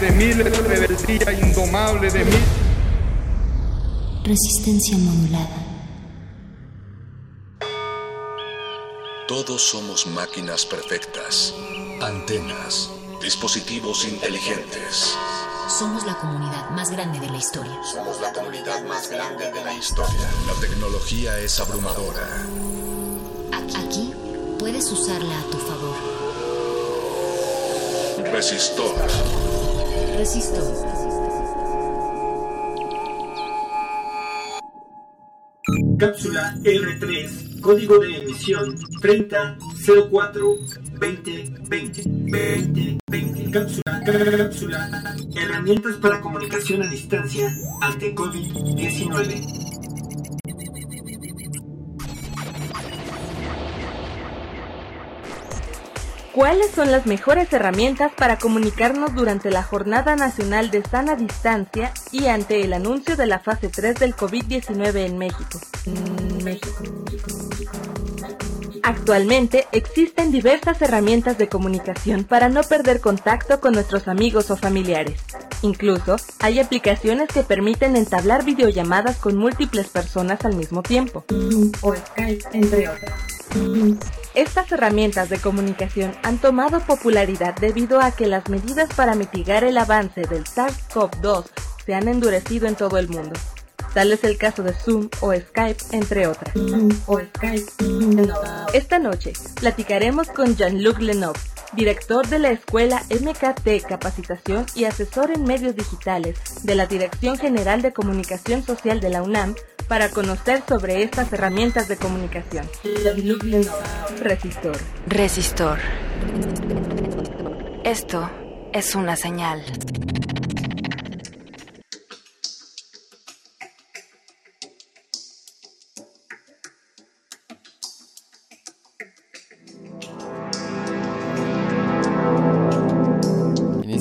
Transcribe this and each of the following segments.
De miles, rebeldía indomable de mí. Resistencia modulada. Todos somos máquinas perfectas, antenas, dispositivos inteligentes. Somos la comunidad más grande de la historia. Somos la comunidad más grande de la historia. La tecnología es abrumadora. Aquí puedes usarla a tu favor. Resistor. Cápsula R3, código de emisión 3004 2020. 2020. Cápsula, cápsula. Herramientas para comunicación a distancia ante COVID-19. ¿Cuáles son las mejores herramientas para comunicarnos durante la Jornada Nacional de Sana Distancia y ante el anuncio de la fase 3 del COVID-19 en México? México. Actualmente existen diversas herramientas de comunicación para no perder contacto con nuestros amigos o familiares. Incluso hay aplicaciones que permiten entablar videollamadas con múltiples personas al mismo tiempo. O Skype, entre otras. Estas herramientas de comunicación han tomado popularidad debido a que las medidas para mitigar el avance del SARS-CoV-2 se han endurecido en todo el mundo. Tal es el caso de Zoom o Skype, entre otras. Esta noche platicaremos con Jean-Luc Lenov, director de la Escuela MKT Capacitación y asesor en medios digitales de la Dirección General de Comunicación Social de la UNAM, para conocer sobre estas herramientas de comunicación. Resistor. Resistor. Esto es una señal.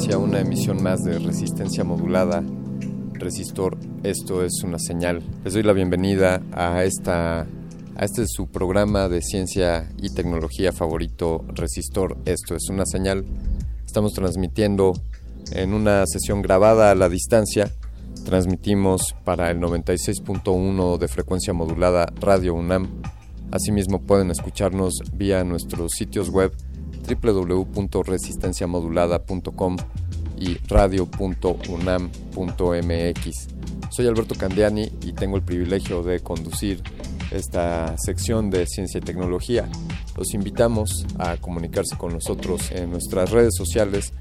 Inicia una emisión más de resistencia modulada Resistor, esto es una señal. Les doy la bienvenida a esta a este es su programa de ciencia y tecnología favorito, Resistor, esto es una señal. Estamos transmitiendo en una sesión grabada a la distancia. Transmitimos para el 96.1 de frecuencia modulada Radio UNAM. Asimismo pueden escucharnos vía nuestros sitios web www.resistenciamodulada.com y radio.unam.mx. Soy Alberto Candiani y tengo el privilegio de conducir esta sección de ciencia y tecnología. Los invitamos a comunicarse con nosotros en nuestras redes sociales,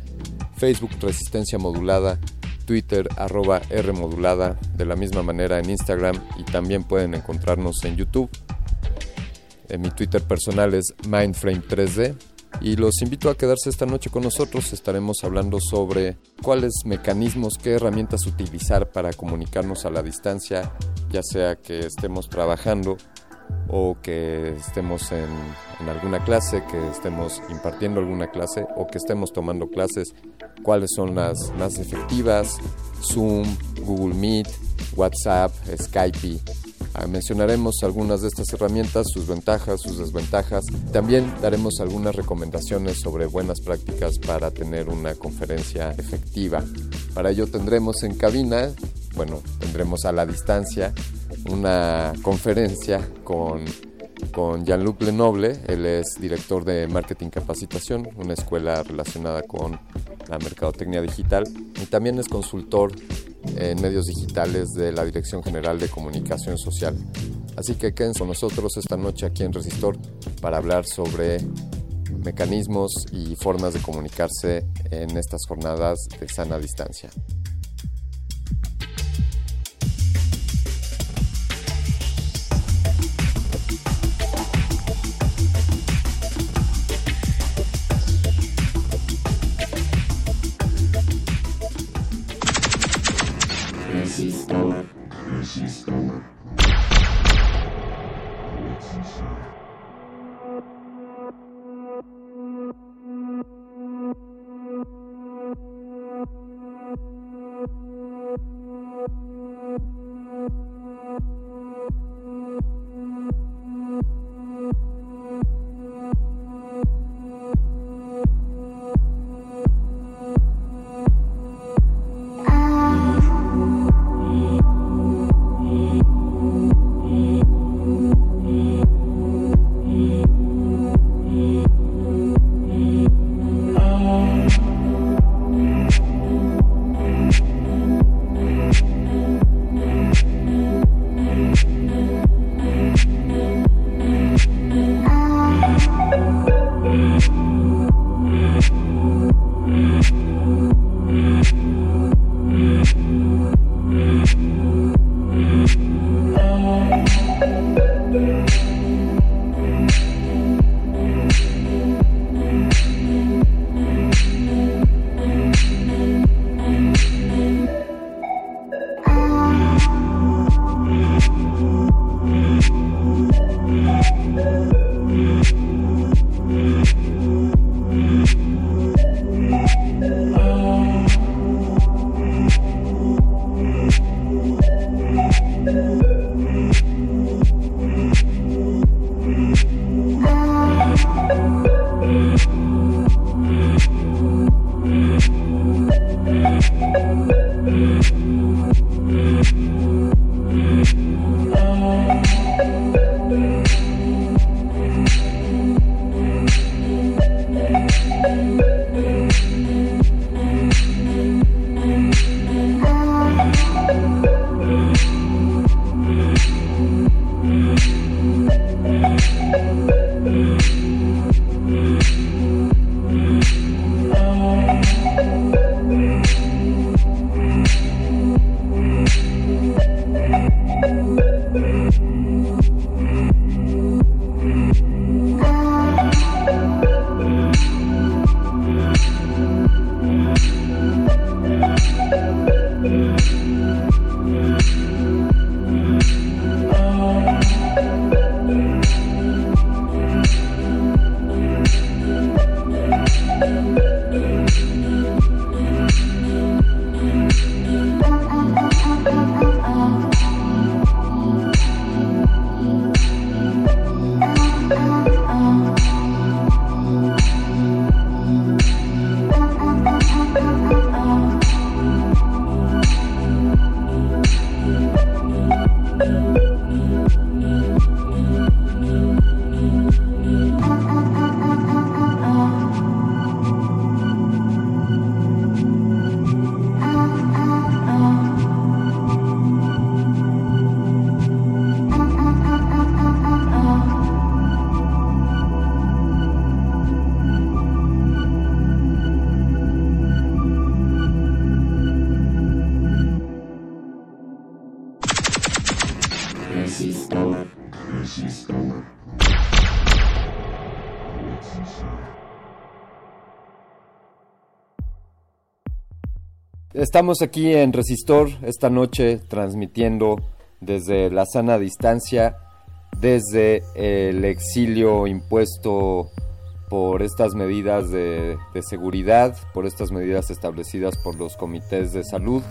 Facebook Resistencia Modulada, Twitter arroba R Modulada, de la misma manera en Instagram y también pueden encontrarnos en YouTube. En mi Twitter personal es Mindframe3D y los invito a quedarse esta noche con nosotros. Estaremos hablando sobre cuáles mecanismos, qué herramientas utilizar para comunicarnos a la distancia, ya sea que estemos trabajando o que estemos en, alguna clase, que estemos impartiendo alguna clase o que estemos tomando clases, cuáles son las más efectivas, Zoom, Google Meet, WhatsApp, Skype mencionaremos algunas de estas herramientas, sus ventajas, sus desventajas. También daremos algunas recomendaciones sobre buenas prácticas para tener una conferencia efectiva. Para ello tendremos en cabina, bueno, tendremos a la distancia una conferencia con con Jean-Luc Lenoble, él es director de Marketing Capacitación, una escuela relacionada con la mercadotecnia digital y también es consultor en medios digitales de la Dirección General de Comunicación Social. Así que quédense con nosotros esta noche aquí en Resistor para hablar sobre mecanismos y formas de comunicarse en estas jornadas de sana distancia. Estamos aquí en Resistor esta noche transmitiendo desde la sana distancia, desde el exilio impuesto por estas medidas de, seguridad, por estas medidas establecidas por los comités de salud.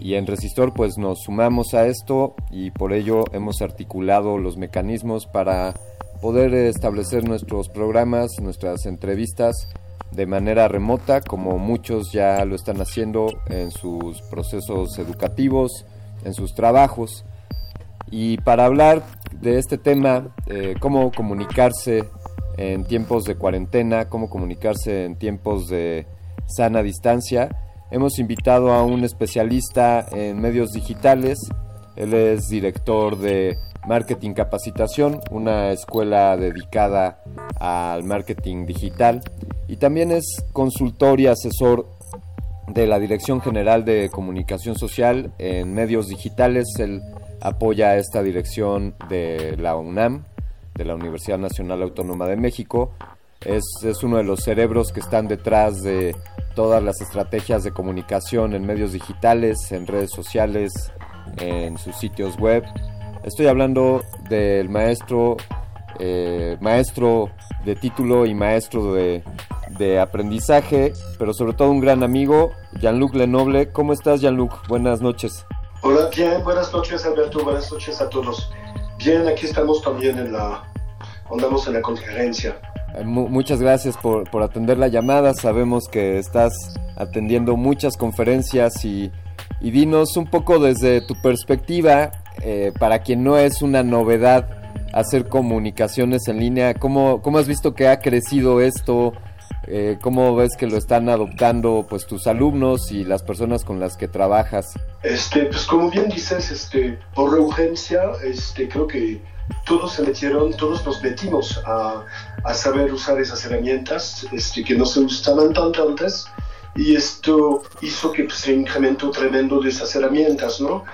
Y en Resistor pues nos sumamos a esto y por ello hemos articulado los mecanismos para poder establecer nuestros programas, nuestras entrevistas de manera remota, como muchos ya lo están haciendo en sus procesos educativos, en sus trabajos. Y para hablar de este tema, eh, cómo comunicarse en tiempos de cuarentena, cómo comunicarse en tiempos de sana distancia, hemos invitado a un especialista en medios digitales. Él es director de Marketing Capacitación, una escuela dedicada al marketing digital. Y también es consultor y asesor de la Dirección General de Comunicación Social en Medios Digitales. Él apoya esta dirección de la UNAM, de la Universidad Nacional Autónoma de México. Es, es, uno de los cerebros que están detrás de todas las estrategias de comunicación en medios digitales, en redes sociales, en sus sitios web. Estoy hablando del maestro, eh, maestro de título y maestro de, de aprendizaje, pero sobre todo un gran amigo, Jean-Luc Lenoble. ¿Cómo estás, Jean-Luc? Buenas noches. Hola, bien, buenas noches, Alberto, buenas noches a todos. Bien, aquí estamos también en la, andamos en la conferencia. Eh, muchas gracias por, por, atender la llamada. Sabemos que estás atendiendo muchas conferencias y, y dinos un poco desde tu perspectiva, eh, para quien no es una novedad hacer comunicaciones en línea, ¿cómo, cómo has visto que ha crecido esto? Eh, ¿Cómo ves que lo están adoptando pues tus alumnos y las personas con las que trabajas? Este, pues como bien dices, este, por urgencia, este, creo que todos se metieron, todos nos metimos a, a saber usar esas herramientas este, que no se usaban tanto antes y esto hizo que pues, se incrementó tremendo de esas herramientas, ¿no?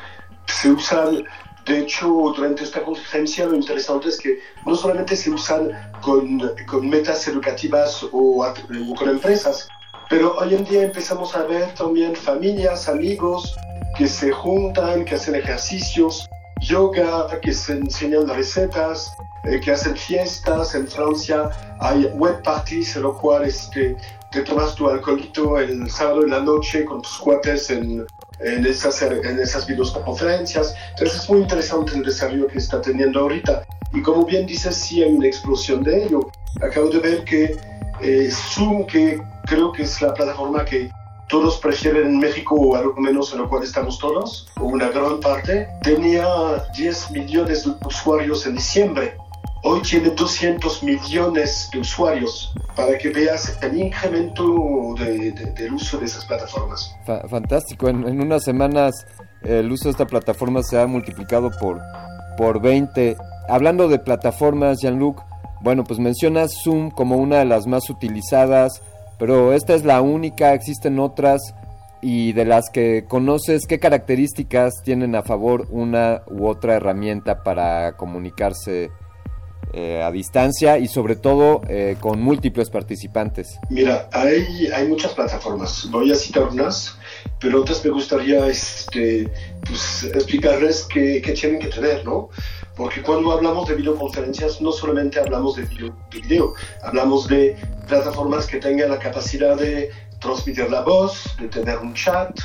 Se usan de hecho, durante esta conferencia lo interesante es que no solamente se usan con, con metas educativas o, o, con empresas, pero hoy en día empezamos a ver también familias, amigos que se juntan, que hacen ejercicios, yoga, que se enseñan recetas, eh, que hacen fiestas. En Francia hay web parties, en lo cual este, te tomas tu alcoholito el sábado en la noche con tus cuates en, en esas, en esas videoconferencias. Entonces es muy interesante el desarrollo que está teniendo ahorita. Y como bien dices, sí hay una explosión de ello. Acabo de ver que eh, Zoom, que creo que es la plataforma que todos prefieren en México, o algo menos en lo cual estamos todos, o una gran parte, tenía 10 millones de usuarios en diciembre. Hoy tiene 200 millones de usuarios para que veas el incremento del uso de esas plataformas. fantástico, en, unas semanas el uso de esta plataforma se ha multiplicado por, por 20. Hablando de plataformas, Jean-Luc, bueno, pues mencionas Zoom como una de las más utilizadas, pero esta es la única, existen otras y de las que conoces, ¿qué características tienen a favor una u otra herramienta para comunicarse eh, a distancia y sobre todo eh, con múltiples participantes? Mira, hay, hay muchas plataformas, voy a citar unas, pero otras me gustaría este, pues, explicarles qué, qué, tienen que tener, ¿no? Porque cuando hablamos de videoconferencias no solamente hablamos de video, de video, hablamos de plataformas que tengan la capacidad de transmitir la voz, de tener un chat,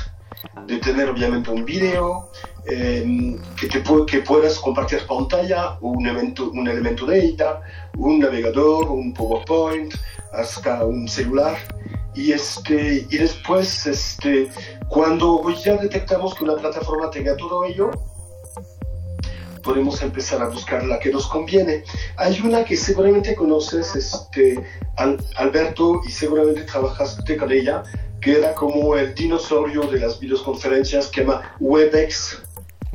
de tener obviamente un video, eh, que, te, que puedas compartir pantalla, un elemento, un elemento de ella, un navegador, un PowerPoint, hasta un celular. Y, este, y después, este, cuando ya detectamos que una plataforma tenga todo ello, podemos empezar a buscar la que nos conviene. Hay una que seguramente conoces, este, Alberto, y seguramente trabajaste con ella, que era como el dinosaurio de las videoconferencias que llama WebEx.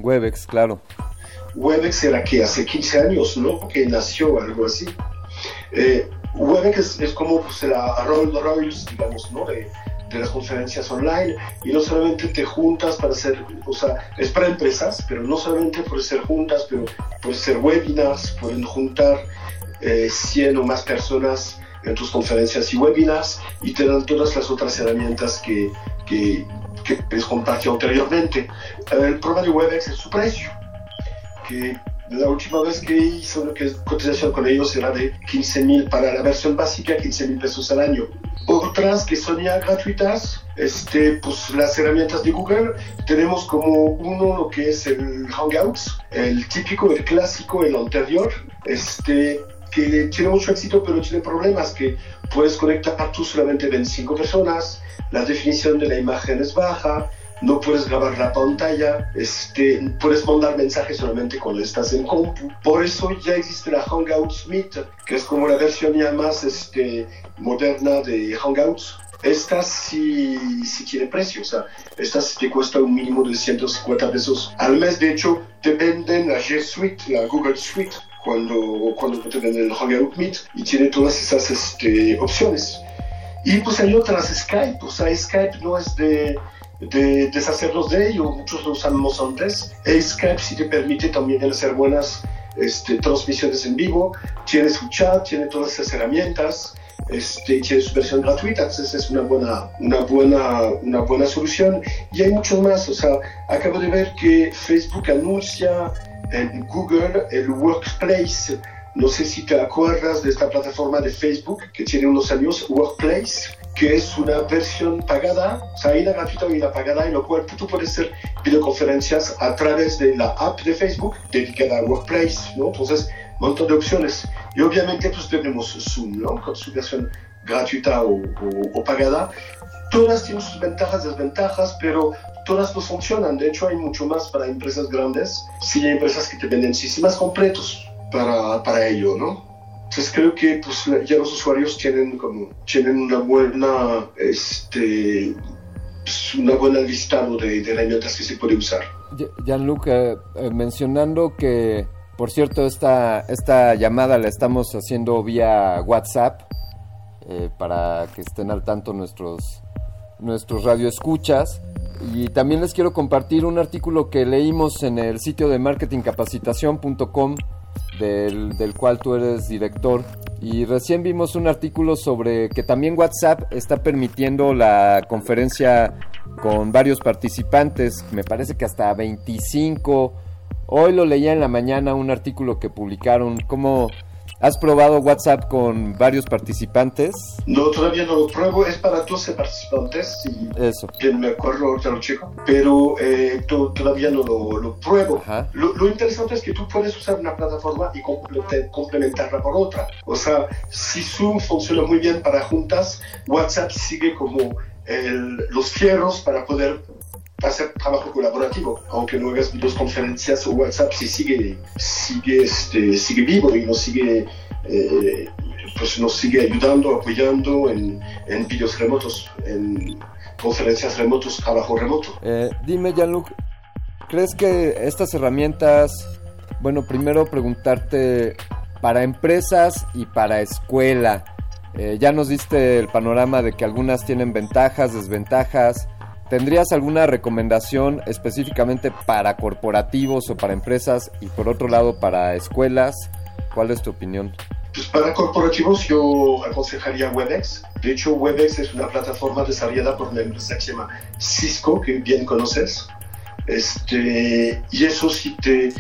WebEx, claro. WebEx era que hace 15 años, ¿no? Que nació algo así. Eh, WebEx es, como pues, la Rolls Royce, digamos, ¿no? De, de las conferencias online y no solamente te juntas para hacer, o sea, es para empresas, pero no solamente por ser juntas, pero puede ser webinars, pueden juntar eh, 100 o más personas en tus conferencias y webinars y te dan todas las otras herramientas que, que, que les compartí anteriormente. El problema de Webex es su precio, que la última vez que hice una cotización con ellos era de 15 mil para la versión básica, 15 mil pesos al año. Otras que son ya gratuitas, este, pues las herramientas de Google, tenemos como uno lo que es el Hangouts, el típico, el clásico, el anterior, este, que tiene mucho éxito pero tiene problemas, que puedes conectar tú solamente 25 personas, la definición de la imagen es baja, no puedes grabar la pantalla, este, puedes mandar mensajes solamente cuando estás en compu. Por eso ya existe la Hangouts Meet, que es como la versión ya más este, moderna de Hangouts. Esta sí, sí tiene precio, o sea, esta te cuesta un mínimo de 150 pesos al mes. De hecho, te venden la G Suite, la Google Suite, cuando, cuando venden el Hangout Meet y tiene todas esas este, opciones. Y pues hay otras, Skype, o sea, Skype no es de de deshacernos de ello. Muchos lo usamos antes. Skype sí te permite también hacer buenas este, transmisiones en vivo. Tiene su chat, tiene todas esas herramientas. Este, tiene su versión gratuita, entonces es una buena, una, buena, una buena solución. Y hay muchos más. O sea, acabo de ver que Facebook anuncia en Google el Workplace. No sé si te acuerdas de esta plataforma de Facebook que tiene unos años, Workplace que es una versión pagada, o sea, hay una gratuita y una pagada, en lo cual tú puedes hacer videoconferencias a través de la app de Facebook dedicada a Workplace, ¿no? Entonces, un montón de opciones. Y obviamente, pues tenemos Zoom, ¿no? Con su versión gratuita o, o, pagada. Todas tienen sus ventajas, desventajas, pero todas no funcionan. De hecho, hay mucho más para empresas grandes. Sí, hay empresas que te venden sistemas completos para, para ello, ¿no? Entonces creo que pues, ya los usuarios tienen como tienen una buena este pues, una buena listado de, de, herramientas que se puede usar. Gianluca, eh, eh, mencionando que por cierto esta esta llamada la estamos haciendo vía WhatsApp eh, para que estén al tanto nuestros nuestros radioescuchas y también les quiero compartir un artículo que leímos en el sitio de marketingcapacitación.com del, cual tú eres director. Y recién vimos un artículo sobre que también WhatsApp está permitiendo la conferencia con varios participantes, me parece que hasta 25. Hoy lo leía en la mañana un artículo que publicaron, como ¿Has probado WhatsApp con varios participantes? No, todavía no lo pruebo. Es para 12 participantes. Y Eso. Bien, me acuerdo ahorita lo chico. Pero eh, todavía no lo, lo pruebo. Lo, lo, interesante es que tú puedes usar una plataforma y complementarla por otra. O sea, si Zoom funciona muy bien para juntas, WhatsApp sigue como el, los fierros para poder hacer trabajo colaborativo, aunque no hagas videoconferencias o WhatsApp, si sigue, sigue, este, sigue vivo y nos sigue, eh, pues nos sigue ayudando, apoyando en, en videos remotos, en conferencias remotos, trabajo remoto. Eh, dime, Jean-Luc, ¿crees que estas herramientas, bueno, primero preguntarte, para empresas y para escuela, eh, ya nos diste el panorama de que algunas tienen ventajas, desventajas, ¿Tendrías alguna recomendación específicamente para corporativos o para empresas y por otro lado para escuelas? ¿Cuál es tu opinión? Pues para corporativos yo aconsejaría WebEx. De hecho, WebEx es una plataforma desarrollada por una empresa que se llama Cisco, que bien conoces. Este, y eso sí te,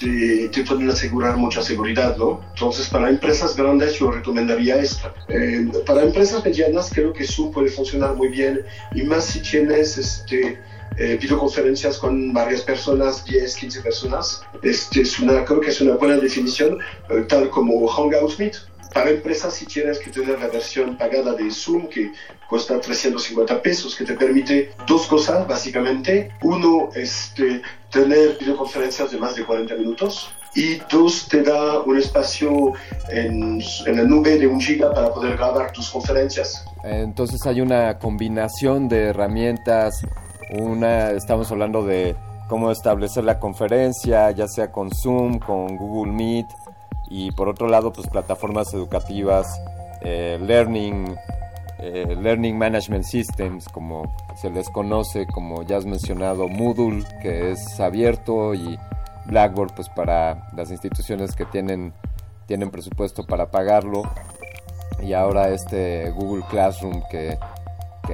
te, te, pueden asegurar mucha seguridad, ¿no? Entonces, para empresas grandes yo recomendaría esta. Eh, para empresas medianas creo que Zoom puede funcionar muy bien y más si tienes este, eh, videoconferencias con varias personas, 10, 15 personas. Este es una, creo que es una buena definición, eh, tal como Hangout Meet para empresas si tienes que tener la versión pagada de Zoom que cuesta 350 pesos, que te permite dos cosas básicamente. Uno, este, tener videoconferencias de más de 40 minutos y dos, te da un espacio en, la nube de un giga para poder grabar tus conferencias. Entonces hay una combinación de herramientas, una, estamos hablando de cómo establecer la conferencia, ya sea con Zoom, con Google Meet, y por otro lado pues plataformas educativas, eh, learning, eh, Learning Management Systems, como se les conoce, como ya has mencionado, Moodle, que es abierto, y Blackboard, pues para las instituciones que tienen, tienen presupuesto para pagarlo, y ahora este Google Classroom, que,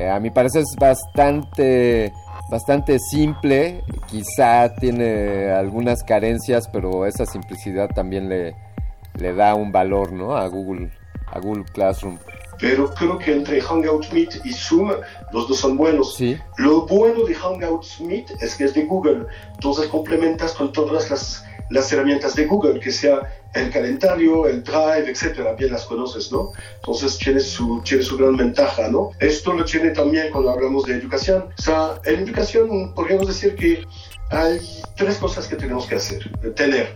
a mi parecer es bastante bastante simple, quizá tiene algunas carencias, pero esa simplicidad también le, le da un valor ¿no? a, Google, a Google Classroom. Pero creo que entre Hangout Meet y Zoom los dos son buenos. Sí. Lo bueno de Hangout Meet es que es de Google, entonces complementas con todas las, las herramientas de Google, que sea el calendario, el Drive, etcétera, bien las conoces, ¿no? Entonces tiene su, tiene su gran ventaja, ¿no? Esto lo tiene también cuando hablamos de educación. O sea, en educación podríamos decir que hay tres cosas que tenemos que hacer, tener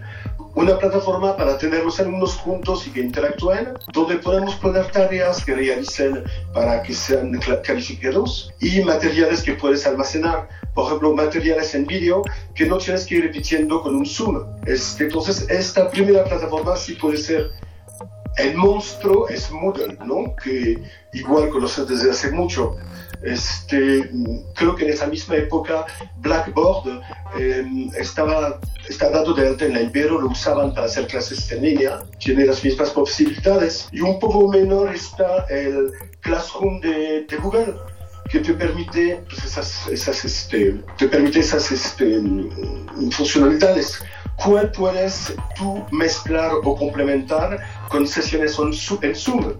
una plataforma para tener los alumnos juntos y que interactúen, donde podemos poner tareas que realicen para que sean calificados y materiales que puedes almacenar. Por ejemplo, materiales en vídeo que no tienes que ir repitiendo con un Zoom. Este, entonces, esta primera plataforma sí puede ser el monstruo es Moodle, ¿no? Que igual conoces desde hace mucho. Este, creo que en esa misma época Blackboard eh, estaba, estaba dado de alta en la Ibero, lo usaban para hacer clases en línea, tiene las mismas posibilidades. Y un poco menor está el Classroom de, de Google, que te permite pues, esas, esas, este, te permite esas este, funcionalidades. ¿Cuál puedes tú mezclar o complementar con sesiones en Zoom?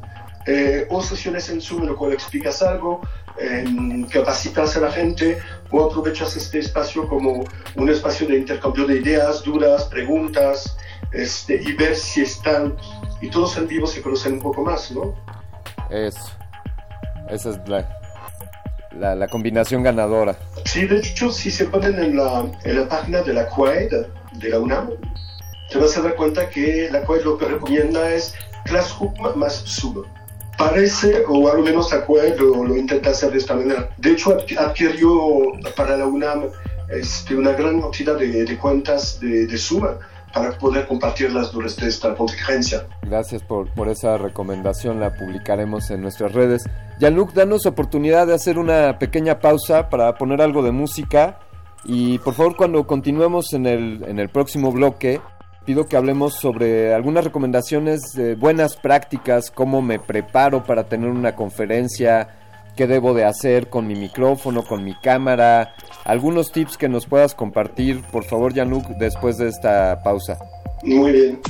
Eh, o sesiones en Zoom en lo cual explicas algo, capacitas a la gente o aprovechas este espacio como un espacio de intercambio de ideas, dudas, preguntas este, y ver si están y todos en vivo se conocen un poco más, ¿no? Eso, esa es la, la, combinación ganadora. Sí, de hecho, si se ponen en la, en la página de la QUAD, de la UNAM, te vas a dar cuenta que la QUAD lo que recomienda es Classroom más Zoom parece, o al menos acuerdo, lo intenta hacer de esta manera. De hecho, adquirió para la UNAM este, una gran cantidad de, cuentas de, de, Suma para poder compartirlas durante esta contingencia. Gracias por, por esa recomendación, la publicaremos en nuestras redes. Jean-Luc, danos oportunidad de hacer una pequeña pausa para poner algo de música y por favor cuando continuemos en el, en el próximo bloque pido que hablemos sobre algunas recomendaciones de buenas prácticas, cómo me preparo para tener una conferencia, qué debo de hacer con mi micrófono, con mi cámara, algunos tips que nos puedas compartir, por favor, Januk, después de esta pausa. Muy bien.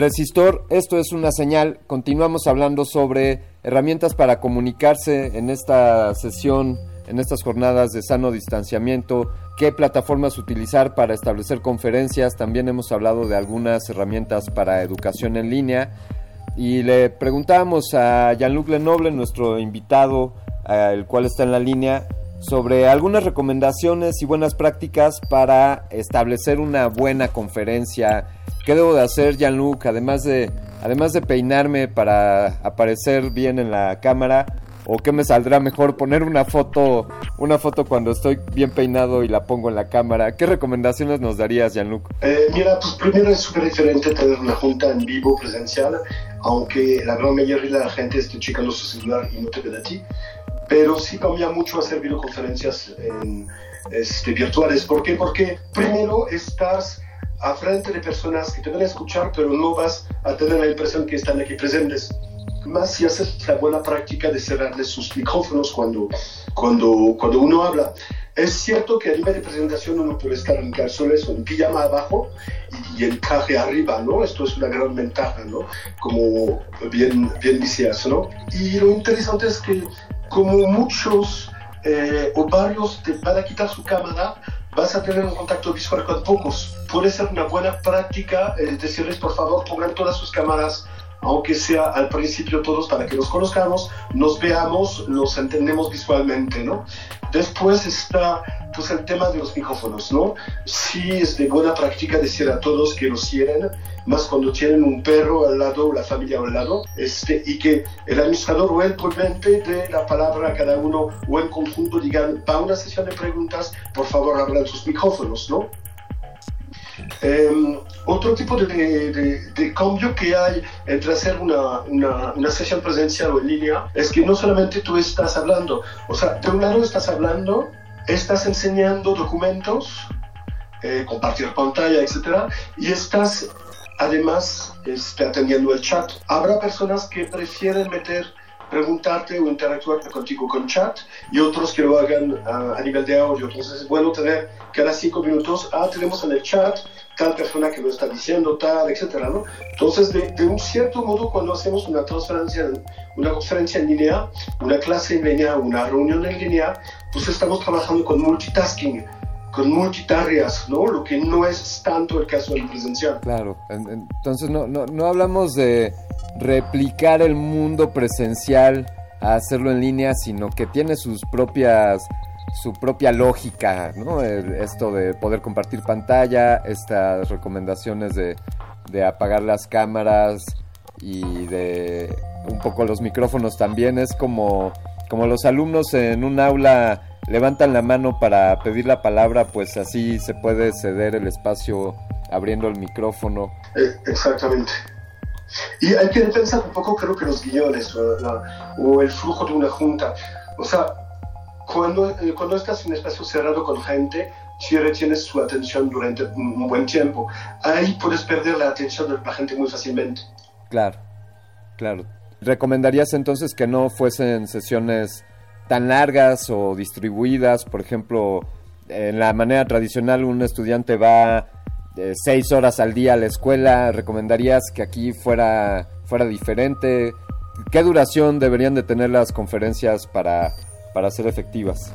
Resistor, esto es una señal. Continuamos hablando sobre herramientas para comunicarse en esta sesión, en estas jornadas de sano distanciamiento, qué plataformas utilizar para establecer conferencias. También hemos hablado de algunas herramientas para educación en línea. Y le preguntábamos a Jean-Luc Lenoble, nuestro invitado, el cual está en la línea, sobre algunas recomendaciones y buenas prácticas para establecer una buena conferencia. ¿Qué debo de hacer, Jean-Luc? Además de, además de peinarme para aparecer bien en la cámara, o qué me saldrá mejor poner una foto, una foto cuando estoy bien peinado y la pongo en la cámara. ¿Qué recomendaciones nos darías, Jean-Luc? Eh, mira, pues primero es súper diferente tener una junta en vivo presencial, aunque la gran mayoría de la gente esté checando su celular y no te ve a ti pero sí cambia mucho hacer videoconferencias este, virtuales. ¿Por qué? Porque primero estás a frente de personas que te van a escuchar, pero no vas a tener la impresión que están aquí presentes. Más si haces la buena práctica de cerrarles sus micrófonos cuando, cuando, cuando uno habla. Es cierto que a nivel de presentación uno puede estar en calzones o en pijama abajo y, el traje arriba, ¿no? Esto es una gran ventaja, ¿no? Como bien, bien decías, ¿no? Y lo interesante es que como muchos eh, o varios te van a quitar su cámara, vas a tener un contacto visual con pocos. Puede ser una buena práctica eh, decirles, por favor, pongan todas sus cámaras aunque sea al principio todos para que nos conozcamos, nos veamos, nos entendemos visualmente, ¿no? Después está pues el tema de los micrófonos, ¿no? Sí es de buena práctica decir a todos que los cierren, más cuando tienen un perro al lado o la familia al lado, este, y que el administrador o el ponente de la palabra a cada uno o en conjunto digan, para una sesión de preguntas, por favor abran sus micrófonos, ¿no? Em, otro tipo de, cambio que hay entre hacer una, una, sesión presencial o en línea es que no solamente tú estás hablando, o sea, de un lado estás hablando, estás enseñando documentos, eh, compartir pantalla, etc. Y estás además este, atendiendo el chat. Habrá personas que prefieren meter preguntarte o interactuar contigo con chat y otros que lo hagan a, nivel de audio. Entonces es bueno tener cada cinco minutos, ah, tenemos en el chat tal persona que lo está diciendo, tal, etcétera, ¿no? Entonces, de, de, un cierto modo, cuando hacemos una transferencia, una conferencia en línea, una clase en línea, una reunión en línea, pues estamos trabajando con multitasking, con multitareas, ¿no? Lo que no es tanto el caso del presencial. Claro, entonces no, no, no hablamos de replicar el mundo presencial a hacerlo en línea, sino que tiene sus propias su propia lógica, ¿no? esto de poder compartir pantalla, estas recomendaciones de, de apagar las cámaras y de un poco los micrófonos también es como, como los alumnos en un aula levantan la mano para pedir la palabra, pues así se puede ceder el espacio abriendo el micrófono. Eh, exactamente. Y hay que pensar un poco, creo que los guiones o, el flujo de una junta. O sea, cuando, eh, cuando estás en un espacio cerrado con gente, si retienes su atención durante un buen tiempo, ahí puedes perder la atención de la gente muy fácilmente. Claro, claro. ¿Recomendarías entonces que no fuesen sesiones tan largas o distribuidas? Por ejemplo, en la manera tradicional un estudiante va seis horas al día a la escuela. ¿Recomendarías que aquí fuera, fuera diferente? ¿Qué duración deberían de tener las conferencias para para ser efectivas?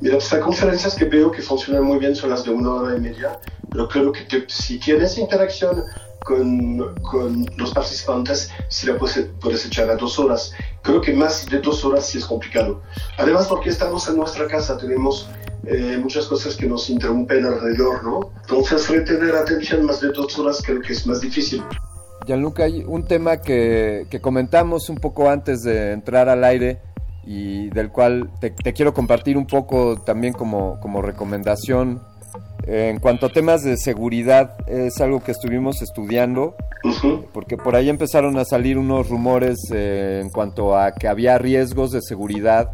Mira, hay conferencias que veo que funcionan muy bien, son las de una hora y media, pero creo que si tienes interacción con, con, los participantes, si la puedes, puedes echar a dos horas. Creo que más de dos horas sí es complicado. Además, porque estamos en nuestra casa, tenemos eh, muchas cosas que nos interrumpen alrededor, ¿no? Entonces, retener atención más de dos horas creo que es más difícil. Gianluca, hay un tema que, que comentamos un poco antes de entrar al aire, y del cual te, quiero compartir un poco también como, como recomendación. En cuanto a temas de seguridad, es algo que estuvimos estudiando, porque por ahí empezaron a salir unos rumores eh, en cuanto a que había riesgos de seguridad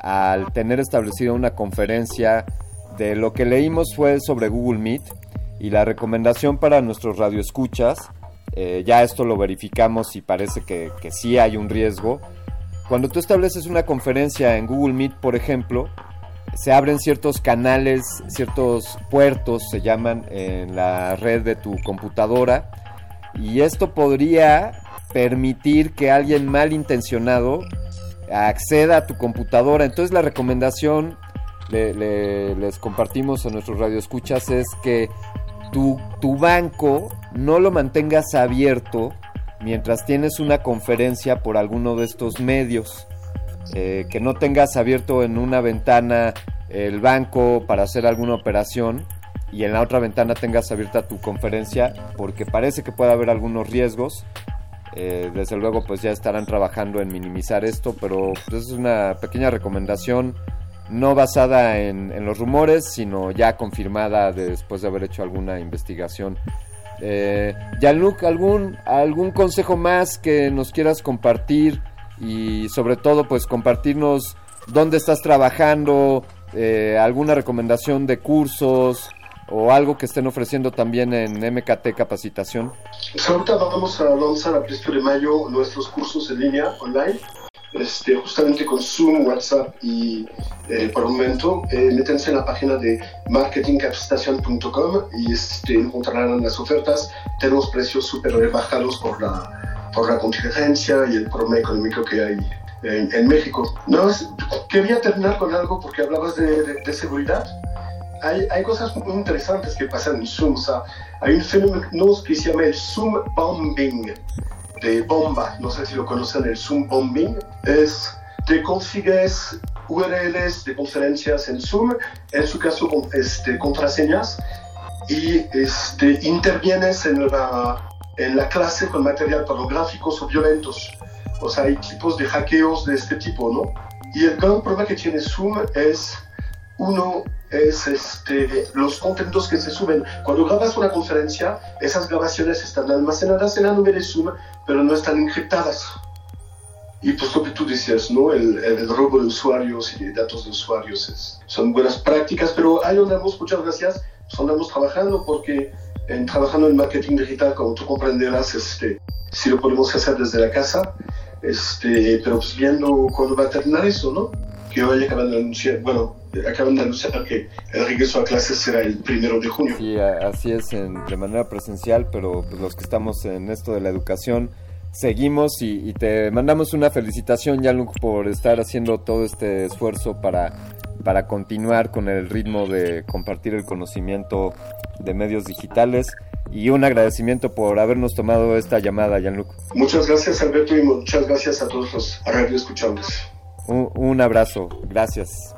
al tener establecida una conferencia. De lo que leímos fue sobre Google Meet y la recomendación para nuestros radioescuchas, eh, ya esto lo verificamos y parece que, que sí hay un riesgo, cuando tú estableces una conferencia en Google Meet, por ejemplo, se abren ciertos canales, ciertos puertos, se llaman, en la red de tu computadora. Y esto podría permitir que alguien malintencionado acceda a tu computadora. Entonces la recomendación les compartimos a nuestros radioescuchas es que tu banco no lo mantengas abierto mientras tienes una conferencia por alguno de estos medios. Eh, que no tengas abierto en una ventana el banco para hacer alguna operación y en la otra ventana tengas abierta tu conferencia porque parece que puede haber algunos riesgos. Eh, desde luego pues ya estarán trabajando en minimizar esto, pero pues, es una pequeña recomendación no basada en, en, los rumores, sino ya confirmada después de haber hecho alguna investigación. Eh, Jean-Luc, ¿algún, ¿algún consejo más que nos quieras compartir? y sobre todo pues compartirnos dónde estás trabajando, eh, alguna recomendación de cursos o algo que estén ofreciendo también en MKT Capacitación. Pues ahorita vamos a lanzar a principios de mayo nuestros cursos en línea, online, este, justamente con Zoom, WhatsApp y eh, por el momento eh, métanse en la página de marketingcapacitación.com y este, encontrarán las ofertas. Tenemos precios súper rebajados por la por la contingencia y el problema económico que hay en, México. No, quería terminar con algo porque hablabas de, seguridad. Hay, hay, cosas muy interesantes que pasan en Zoom. O sea, hay un fenómeno que se llama el Zoom bombing, de bomba. No sé si lo conocen, el Zoom bombing. Es, te consigues URLs de conferencias en Zoom, en su caso con este, contraseñas, y este, intervienes en la en la clase con material pornográficos o violentos. O sea, hay tipos de hackeos de este tipo, ¿no? Y el gran problema que tiene Zoom es, uno, es este, los contenidos que se suben. Cuando grabas una conferencia, esas grabaciones están almacenadas en la nube de Zoom, pero no están encriptadas. Y pues lo que tú decías, ¿no? El, el robo de usuarios y de datos de usuarios es, son buenas prácticas, pero ahí andamos, muchas gracias, pues andamos trabajando porque en, trabajando en marketing digital, como tú comprenderás, este, si lo podemos hacer desde la casa, este, pero pues viendo cuándo va a terminar eso, ¿no? Que hoy acaban de anunciar, bueno, acaban de anunciar que el regreso a clases será el primero de junio. Sí, así es, en, de manera presencial, pero pues, los que estamos en esto de la educación, seguimos y, y te mandamos una felicitación, Jan por estar haciendo todo este esfuerzo para para continuar con el ritmo de compartir el conocimiento de medios digitales y un agradecimiento por habernos tomado esta llamada, Jean-Luc. Muchas gracias, Alberto, y muchas gracias a todos los radioescuchantes un, un abrazo. Gracias.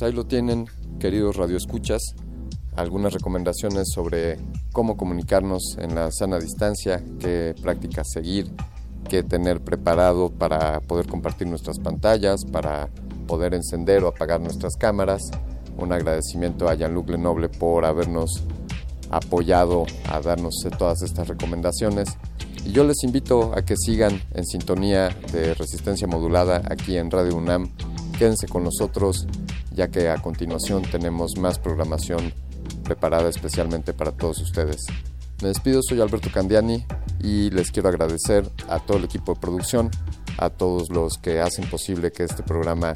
Pues ahí lo tienen, queridos radioescuchas, algunas recomendaciones sobre cómo comunicarnos en la sana distancia, qué prácticas seguir, qué tener preparado para poder compartir nuestras pantallas, para poder encender o apagar nuestras cámaras. Un agradecimiento a Jean-Luc Lenoble por habernos apoyado a darnos todas estas recomendaciones. Y yo les invito a que sigan en sintonía de resistencia modulada aquí en Radio UNAM. Quédense con nosotros ya que a continuación tenemos más programación preparada especialmente para todos ustedes. Me despido, soy Alberto Candiani y les quiero agradecer a todo el equipo de producción, a todos los que hacen posible que este programa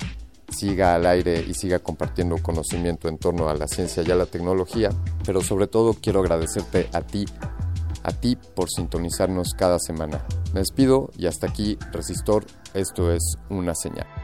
siga al aire y siga compartiendo conocimiento en torno a la ciencia y a la tecnología, pero sobre todo quiero agradecerte a ti, a ti por sintonizarnos cada semana. Me despido y hasta aquí, Resistor, esto es una señal.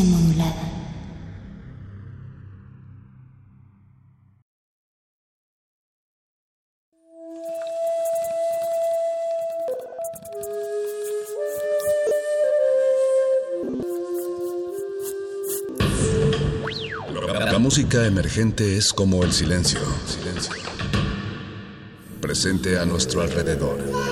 Modulada. La música emergente es como el silencio. Presente a nuestro alrededor.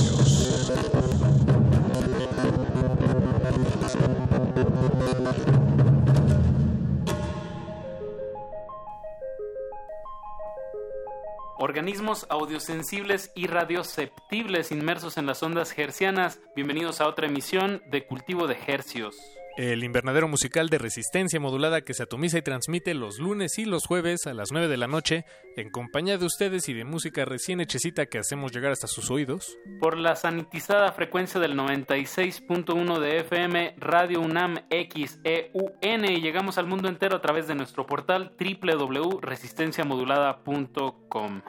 Organismos audiosensibles y radioceptibles inmersos en las ondas hercianas. Bienvenidos a otra emisión de Cultivo de Hercios. El invernadero musical de resistencia modulada que se atomiza y transmite los lunes y los jueves a las 9 de la noche en compañía de ustedes y de música recién hechecita que hacemos llegar hasta sus oídos. Por la sanitizada frecuencia del 96.1 de FM Radio UNAM XEUN y llegamos al mundo entero a través de nuestro portal www.resistenciamodulada.com.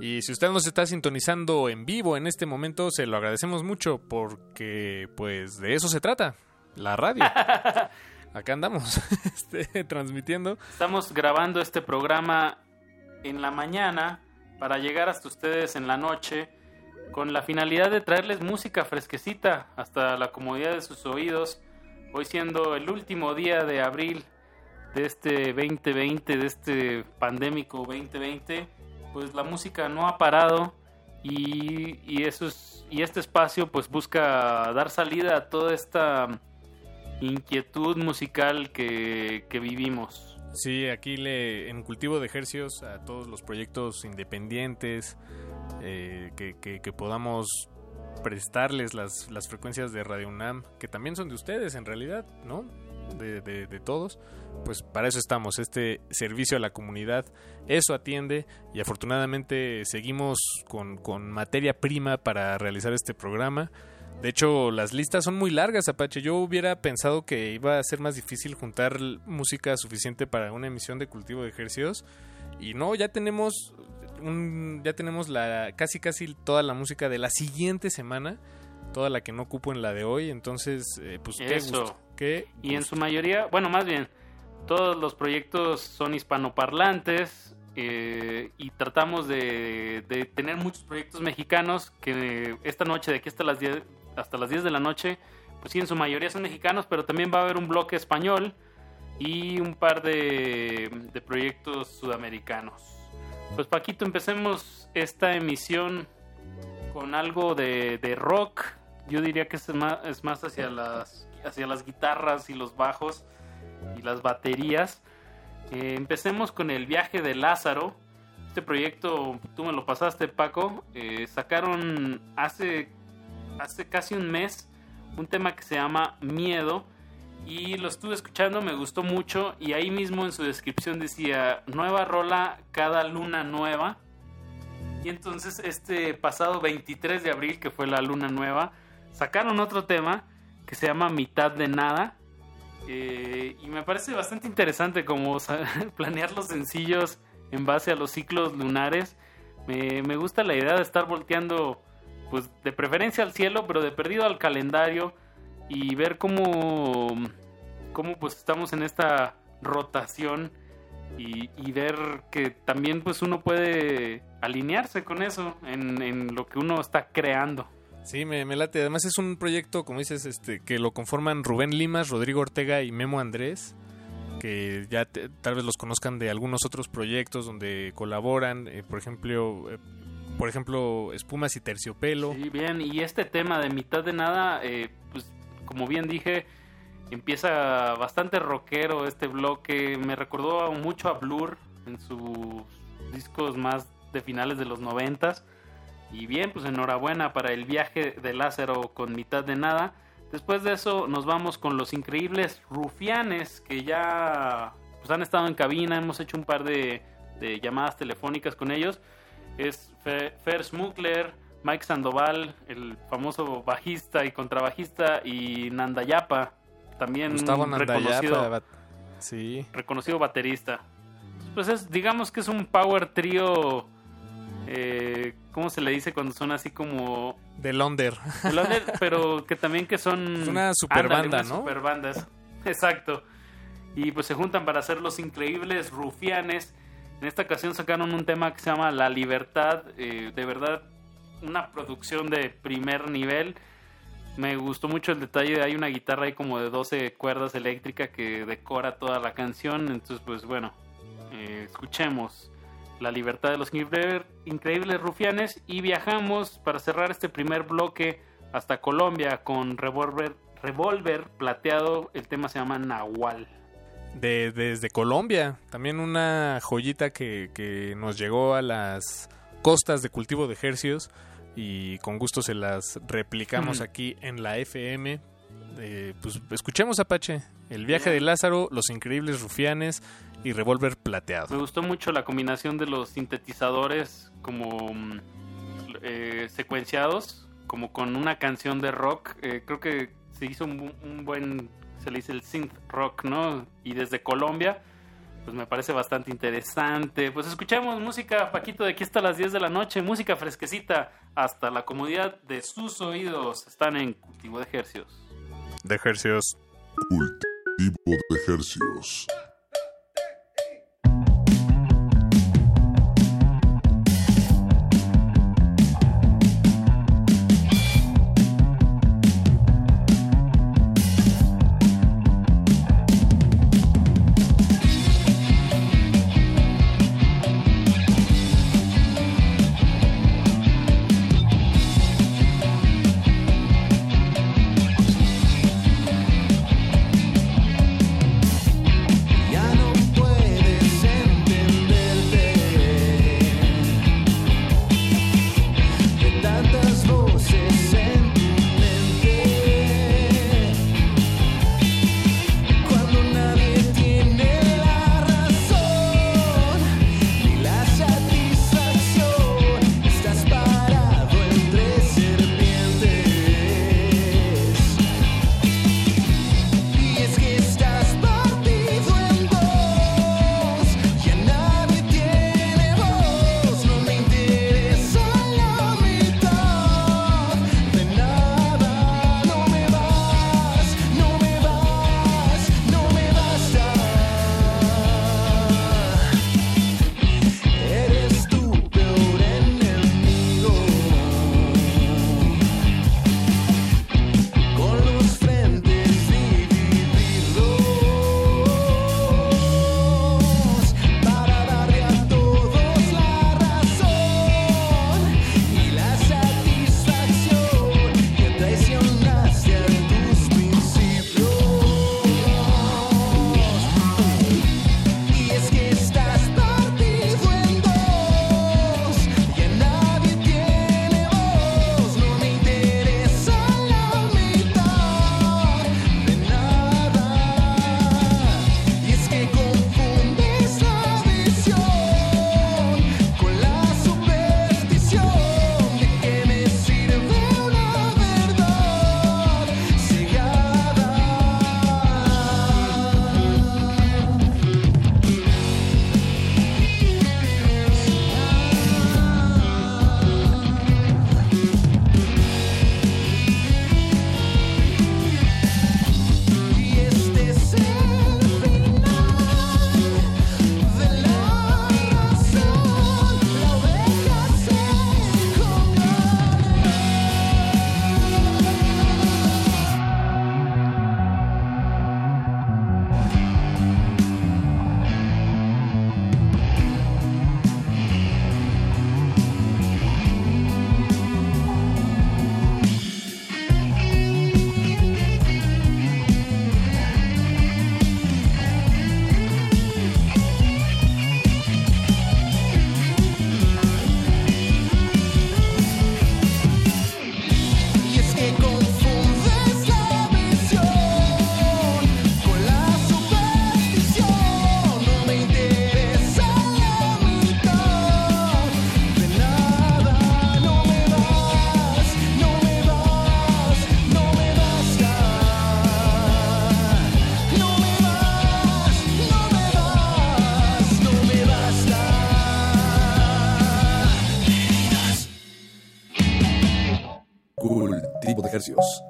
Y si usted nos está sintonizando en vivo en este momento, se lo agradecemos mucho porque pues de eso se trata la radio. Acá andamos este, transmitiendo. Estamos grabando este programa en la mañana para llegar hasta ustedes en la noche con la finalidad de traerles música fresquecita hasta la comodidad de sus oídos. Hoy siendo el último día de abril de este 2020, de este pandémico 2020, pues la música no ha parado y, y eso es, y este espacio pues busca dar salida a toda esta inquietud musical que, que vivimos. Sí, aquí le, en Cultivo de Ejercios a todos los proyectos independientes eh, que, que, que, podamos prestarles las, las frecuencias de Radio UNAM, que también son de ustedes en realidad, ¿no? De, de, de, todos, pues para eso estamos, este servicio a la comunidad, eso atiende y afortunadamente seguimos con, con materia prima para realizar este programa. De hecho, las listas son muy largas, Apache. Yo hubiera pensado que iba a ser más difícil juntar música suficiente para una emisión de cultivo de ejercicios. Y no, ya tenemos un, ya tenemos la casi casi toda la música de la siguiente semana, toda la que no ocupo en la de hoy. Entonces, eh, pues qué gusto, Y en su mayoría, bueno, más bien, todos los proyectos son hispanoparlantes eh, y tratamos de, de tener muchos proyectos mexicanos que esta noche, de aquí hasta las 10, hasta las 10 de la noche, pues sí, en su mayoría son mexicanos, pero también va a haber un bloque español y un par de, de proyectos sudamericanos. Pues Paquito, empecemos esta emisión con algo de, de rock. Yo diría que es más, es más hacia, las, hacia las guitarras y los bajos y las baterías. Eh, empecemos con el viaje de Lázaro. Este proyecto, tú me lo pasaste, Paco. Eh, sacaron hace, hace casi un mes un tema que se llama Miedo. Y lo estuve escuchando, me gustó mucho. Y ahí mismo en su descripción decía: Nueva rola, cada luna nueva. Y entonces, este pasado 23 de abril, que fue la luna nueva, sacaron otro tema que se llama Mitad de Nada. Eh, y me parece bastante interesante como planear los sencillos en base a los ciclos lunares. Me, me, gusta la idea de estar volteando, pues de preferencia al cielo, pero de perdido al calendario y ver cómo, cómo pues estamos en esta rotación y, y, ver que también pues uno puede alinearse con eso en, en lo que uno está creando. Sí, me, me, late. Además es un proyecto, como dices, este, que lo conforman Rubén Limas, Rodrigo Ortega y Memo Andrés, que ya tal vez los conozcan de algunos otros proyectos donde colaboran, eh, por ejemplo, eh, por ejemplo, Espumas y Terciopelo. Sí, bien, y este tema de mitad de nada, eh, pues como bien dije, empieza bastante rockero este bloque, me recordó mucho a Blur en sus discos más de finales de los noventas. Y bien, pues enhorabuena para el viaje de Lázaro con mitad de nada. Después de eso nos vamos con los increíbles rufianes que ya pues, han estado en cabina, hemos hecho un par de, de llamadas telefónicas con ellos. es Fer Smukler, Mike Sandoval, el famoso bajista y contrabajista, y Nandayapa, también Gustavo reconocido, Nandayapa, sí. reconocido baterista. Pues es, digamos que es un power trío, eh, ¿cómo se le dice cuando son así como... De Londer. De Londer, pero que también que son... Una super banda, ¿no? Super bandas, exacto. Y pues se juntan para hacer los increíbles rufianes. En esta ocasión sacaron un tema que se llama La Libertad, eh, de verdad una producción de primer nivel. Me gustó mucho el detalle, hay una guitarra ahí como de 12 cuerdas eléctrica que decora toda la canción, entonces pues bueno, eh, escuchemos La Libertad de los Increíbles Rufianes y viajamos para cerrar este primer bloque hasta Colombia con Revolver, Revolver Plateado, el tema se llama Nahual. De, desde Colombia, también una joyita que, que nos llegó a las costas de cultivo de ejercios y con gusto se las replicamos aquí en la FM. Eh, pues escuchemos Apache, El viaje de Lázaro, Los increíbles rufianes y Revolver plateado. Me gustó mucho la combinación de los sintetizadores como mm, eh, secuenciados, como con una canción de rock. Eh, creo que se hizo un, un buen, se le dice el synth rock, ¿no? Y desde Colombia pues me parece bastante interesante. Pues escuchamos música, Paquito, de aquí hasta las 10 de la noche, música fresquecita hasta la comodidad de sus oídos. Están en Cultivo de Ejercios. De Ejercios. Cultivo de Ejercios. Hercios.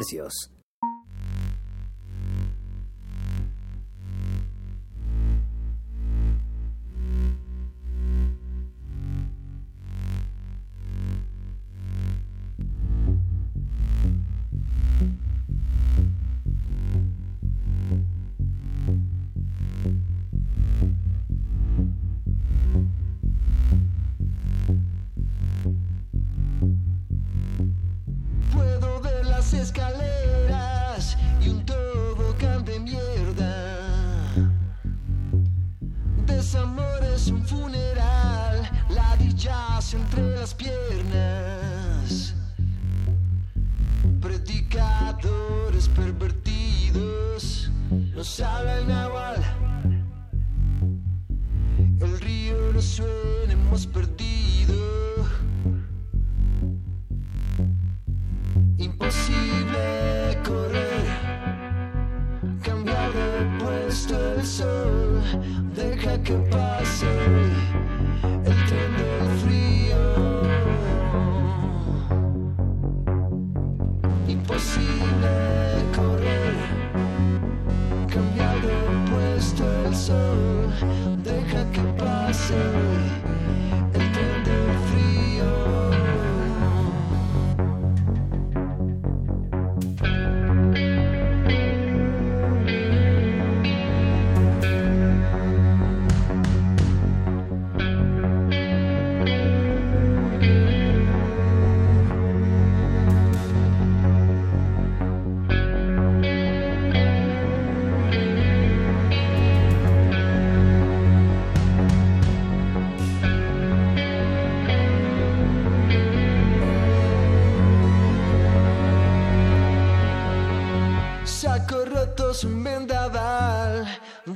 Hercios.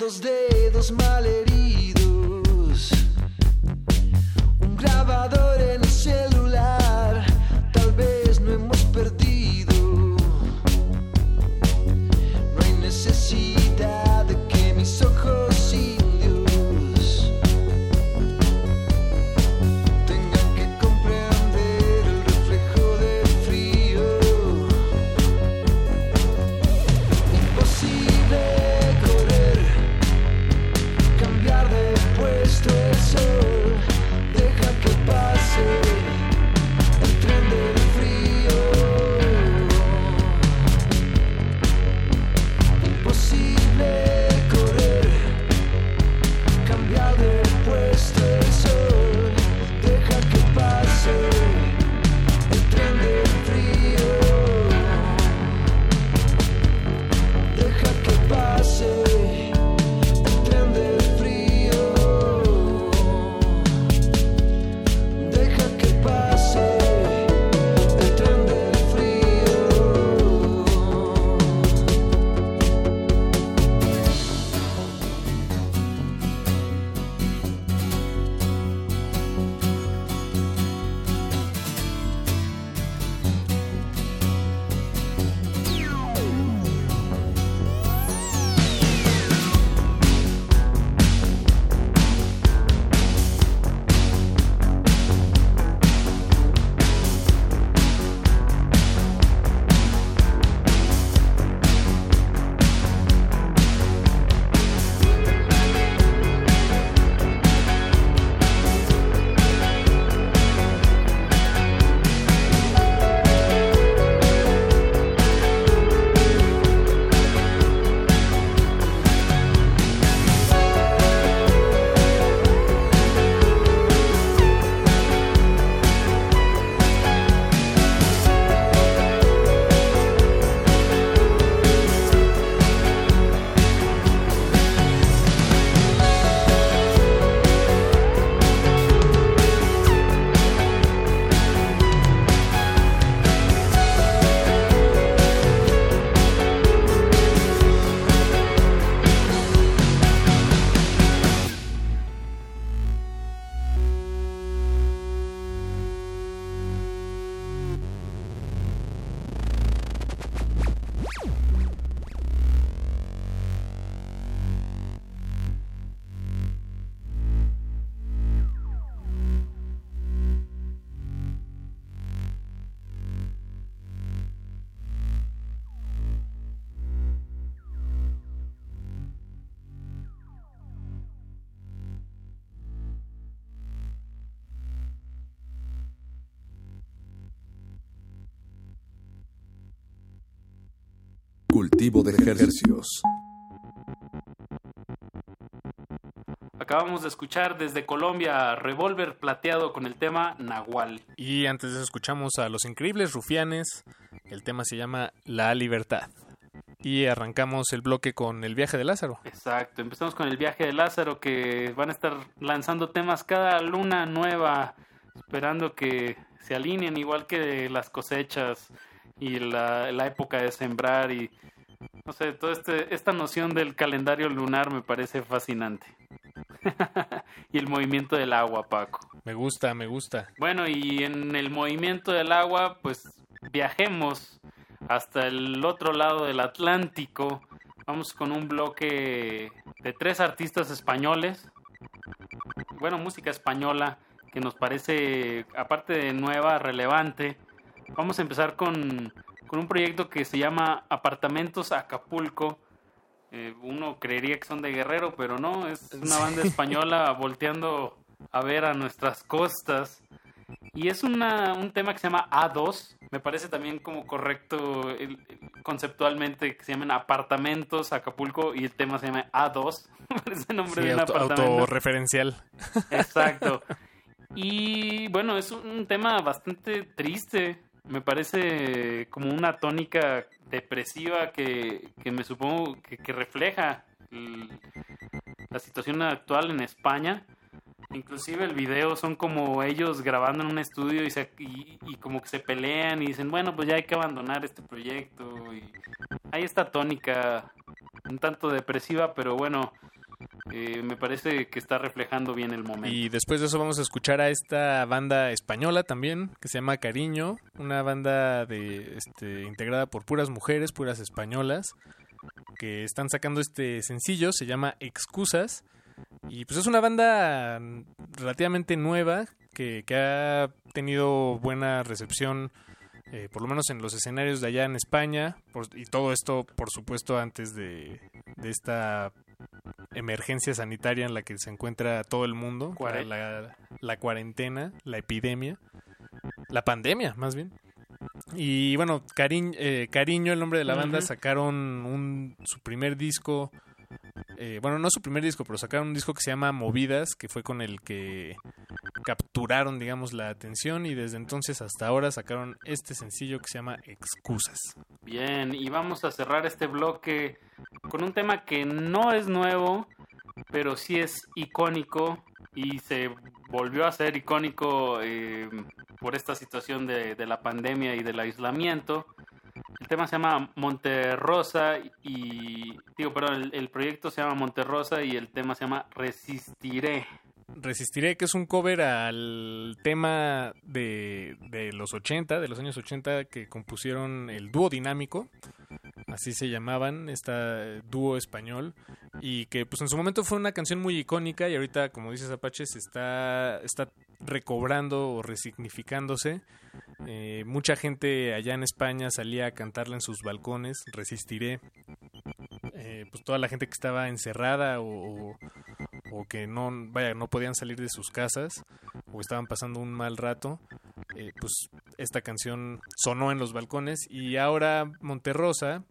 Dos dedos malheridos, Cultivo de ejercicios. Acabamos de escuchar desde Colombia Revolver Plateado con el tema Nahual. Y antes de eso escuchamos a Los Increíbles Rufianes. El tema se llama La Libertad. Y arrancamos el bloque con El viaje de Lázaro. Exacto, empezamos con el viaje de Lázaro que van a estar lanzando temas cada luna nueva, esperando que se alineen igual que las cosechas y la, la época de sembrar y no sé, toda este, esta noción del calendario lunar me parece fascinante. y el movimiento del agua, Paco. Me gusta, me gusta. Bueno, y en el movimiento del agua, pues viajemos hasta el otro lado del Atlántico. Vamos con un bloque de tres artistas españoles. Bueno, música española que nos parece, aparte de nueva, relevante. Vamos a empezar con, con un proyecto que se llama Apartamentos Acapulco. Eh, uno creería que son de Guerrero, pero no, es una banda española volteando a ver a nuestras costas. Y es una, un tema que se llama A2. Me parece también como correcto el- conceptualmente que se llaman apartamentos Acapulco y el tema se llama A2. Parece el nombre Sí, de un auto- apartamento. autorreferencial. Exacto. Y bueno, es un tema bastante triste. Me parece como una tónica depresiva que, que me supongo que, que refleja la situación actual en España. Inclusive el video son como ellos grabando en un estudio y, se- y, y como que se pelean y dicen, bueno, pues ya hay que abandonar este proyecto. Y hay esta tónica un tanto depresiva, pero bueno, eh, me parece que está reflejando bien el momento. Y después de eso vamos a escuchar a esta banda española también, que se llama Cariño, una banda de este, integrada por puras mujeres, puras españolas, que están sacando este sencillo, se llama Excusas. Y pues es una banda relativamente nueva que, que ha tenido buena recepción, eh, por lo menos en los escenarios de allá en España. por- y todo esto, por supuesto, antes de, de esta emergencia sanitaria en la que se encuentra todo el mundo, la, la cuarentena, la epidemia, la pandemia más bien. Y bueno, eh, Cariño, el nombre de la banda, sacaron un, su primer disco, eh, bueno, no su primer disco, pero sacaron un disco que se llama Movidas, que fue con el que capturaron, digamos, la atención y desde entonces hasta ahora sacaron este sencillo que se llama Excusas. Bien, y vamos a cerrar este bloque con un tema que no es nuevo, pero sí es icónico y se volvió a ser icónico eh, por esta situación de, de la pandemia y del aislamiento. El tema se llama Monterrosa y digo, perdón, el, el proyecto se llama Monterrosa y el tema se llama Resistiré. Resistiré, que es un cover al tema de, de los 80, de los años 80, que compusieron el dúo dinámico, así se llamaban, esta dúo español, y que pues en su momento fue una canción muy icónica y ahorita, como dices Apache, se está, está recobrando o resignificándose. Eh, mucha gente allá en España salía a cantarla en sus balcones, Resistiré. Eh, pues toda la gente que estaba encerrada o- o que no vaya no podían salir de sus casas o estaban pasando un mal rato eh, pues esta canción sonó en los balcones y ahora Monterrosa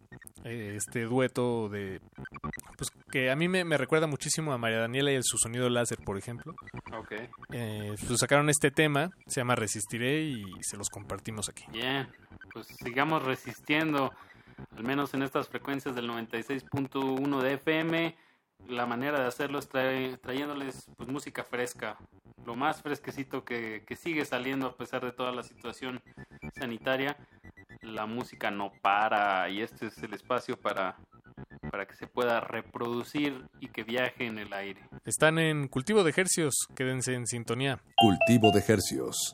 eh, este dueto de pues que a mí me, me recuerda muchísimo a María Daniela y el su sonido láser por ejemplo Ok. Eh, pues sacaron este tema se llama Resistiré y se los compartimos aquí Bien, pues sigamos resistiendo, al menos en estas frecuencias del 96.1 de FM. La manera de hacerlo es trae- trayéndoles pues, música fresca, lo más fresquecito que, que sigue saliendo a pesar de toda la situación sanitaria. La música no para y este es el espacio para, para que se pueda reproducir y que viaje en el aire. están en cultivo de ejercios quédense en sintonía Cultivo de Hercios.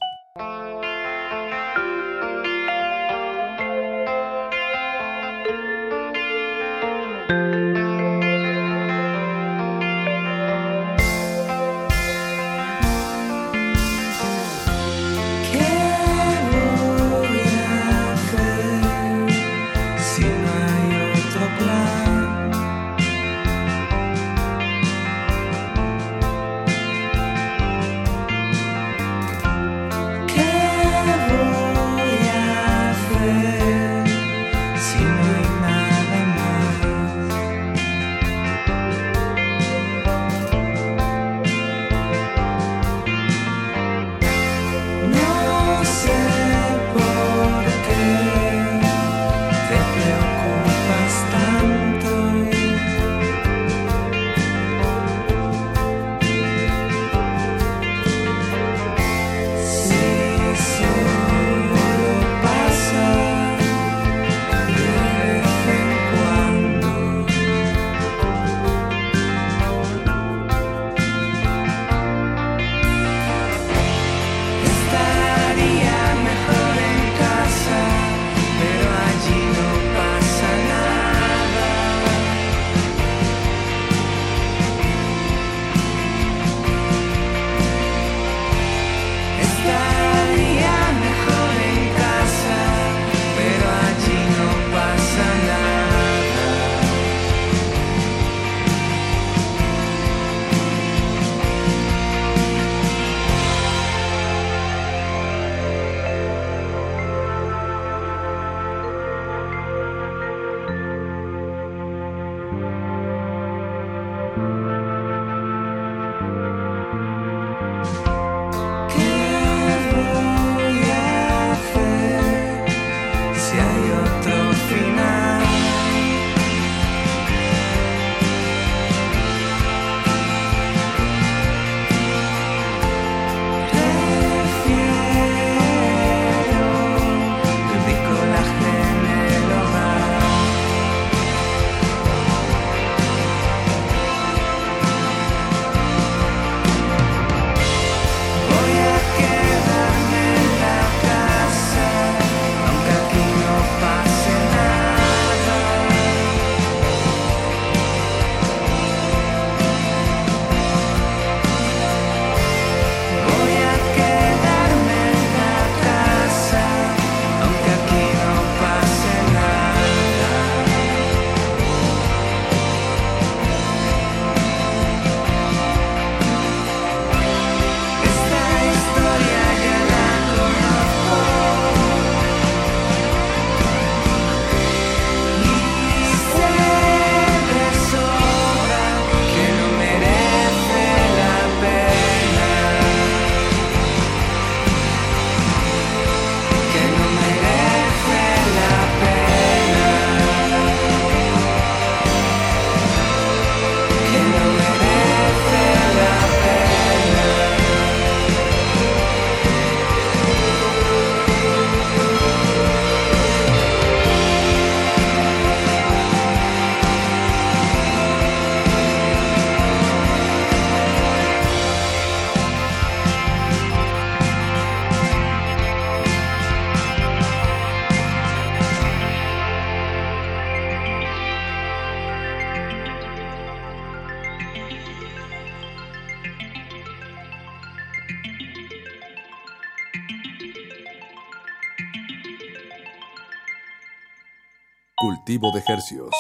de hercios.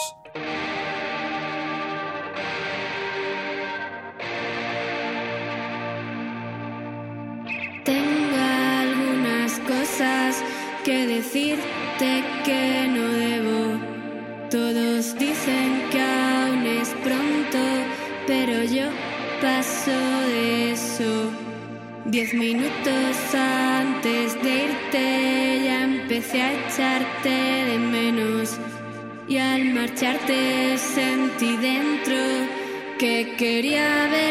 Tengo algunas cosas que decirte que no debo. Todos dicen que aún es pronto, pero yo paso de eso. Diez minutos antes de irte ya empecé a echarte de mí marcharte sentí dentro que quería ver.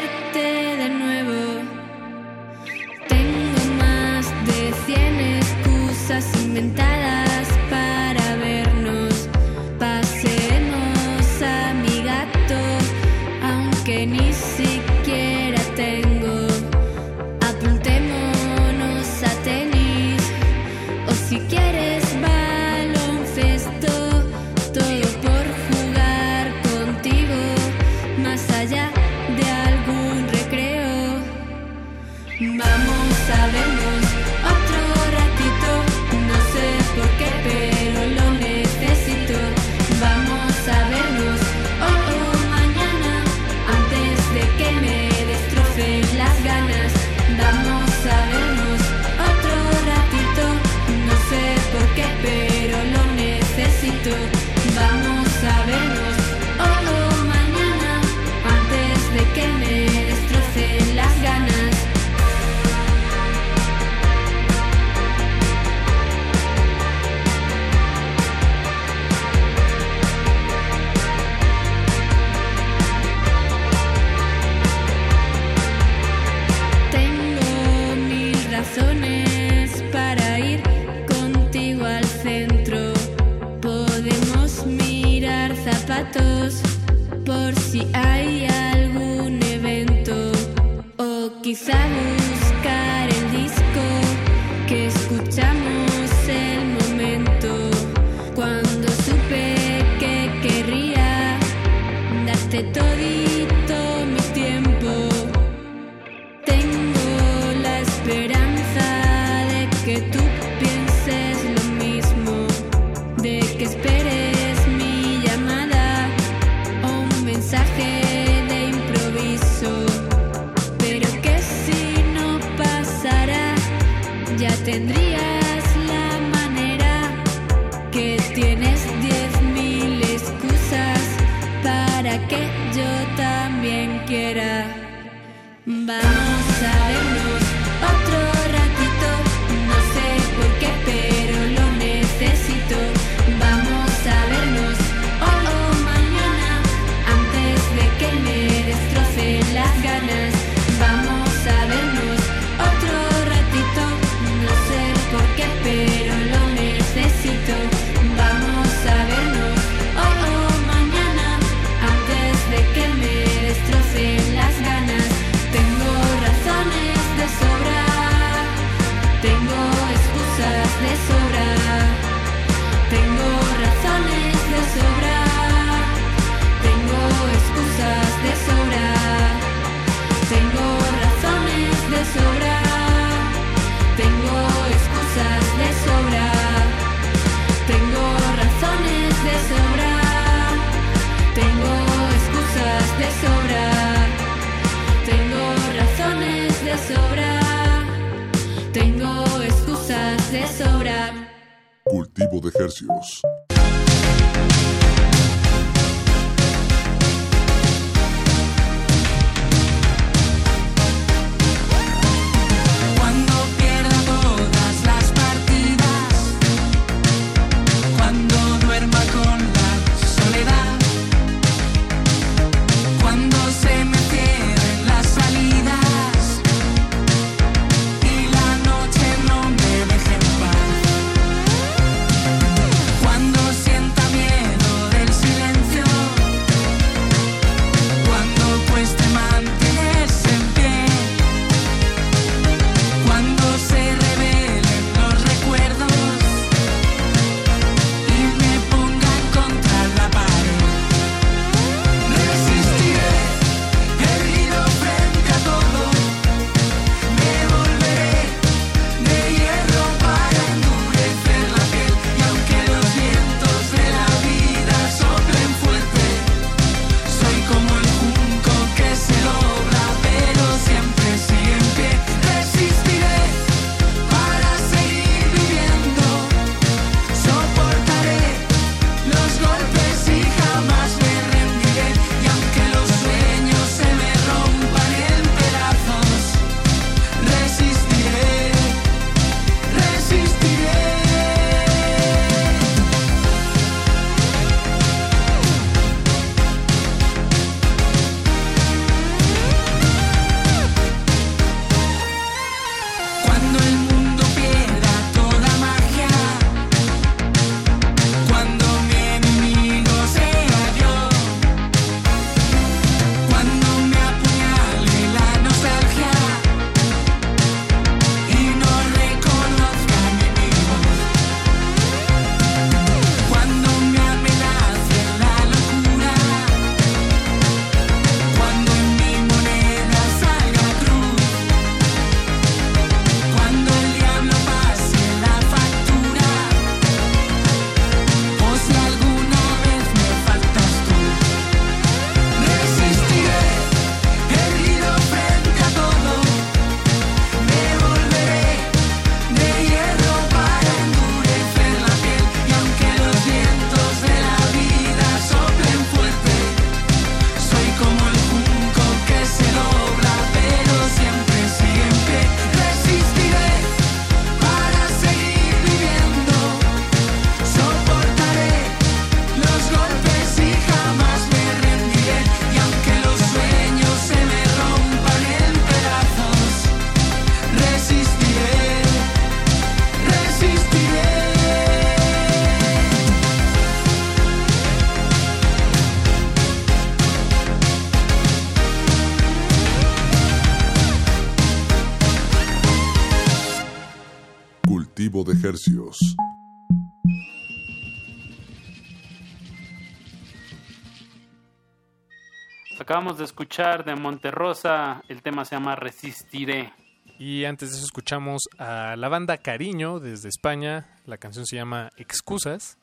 Acabamos de escuchar de Monterrosa, el tema se llama Resistiré. Y antes de eso escuchamos a la banda Cariño desde España, la canción se llama Excusas.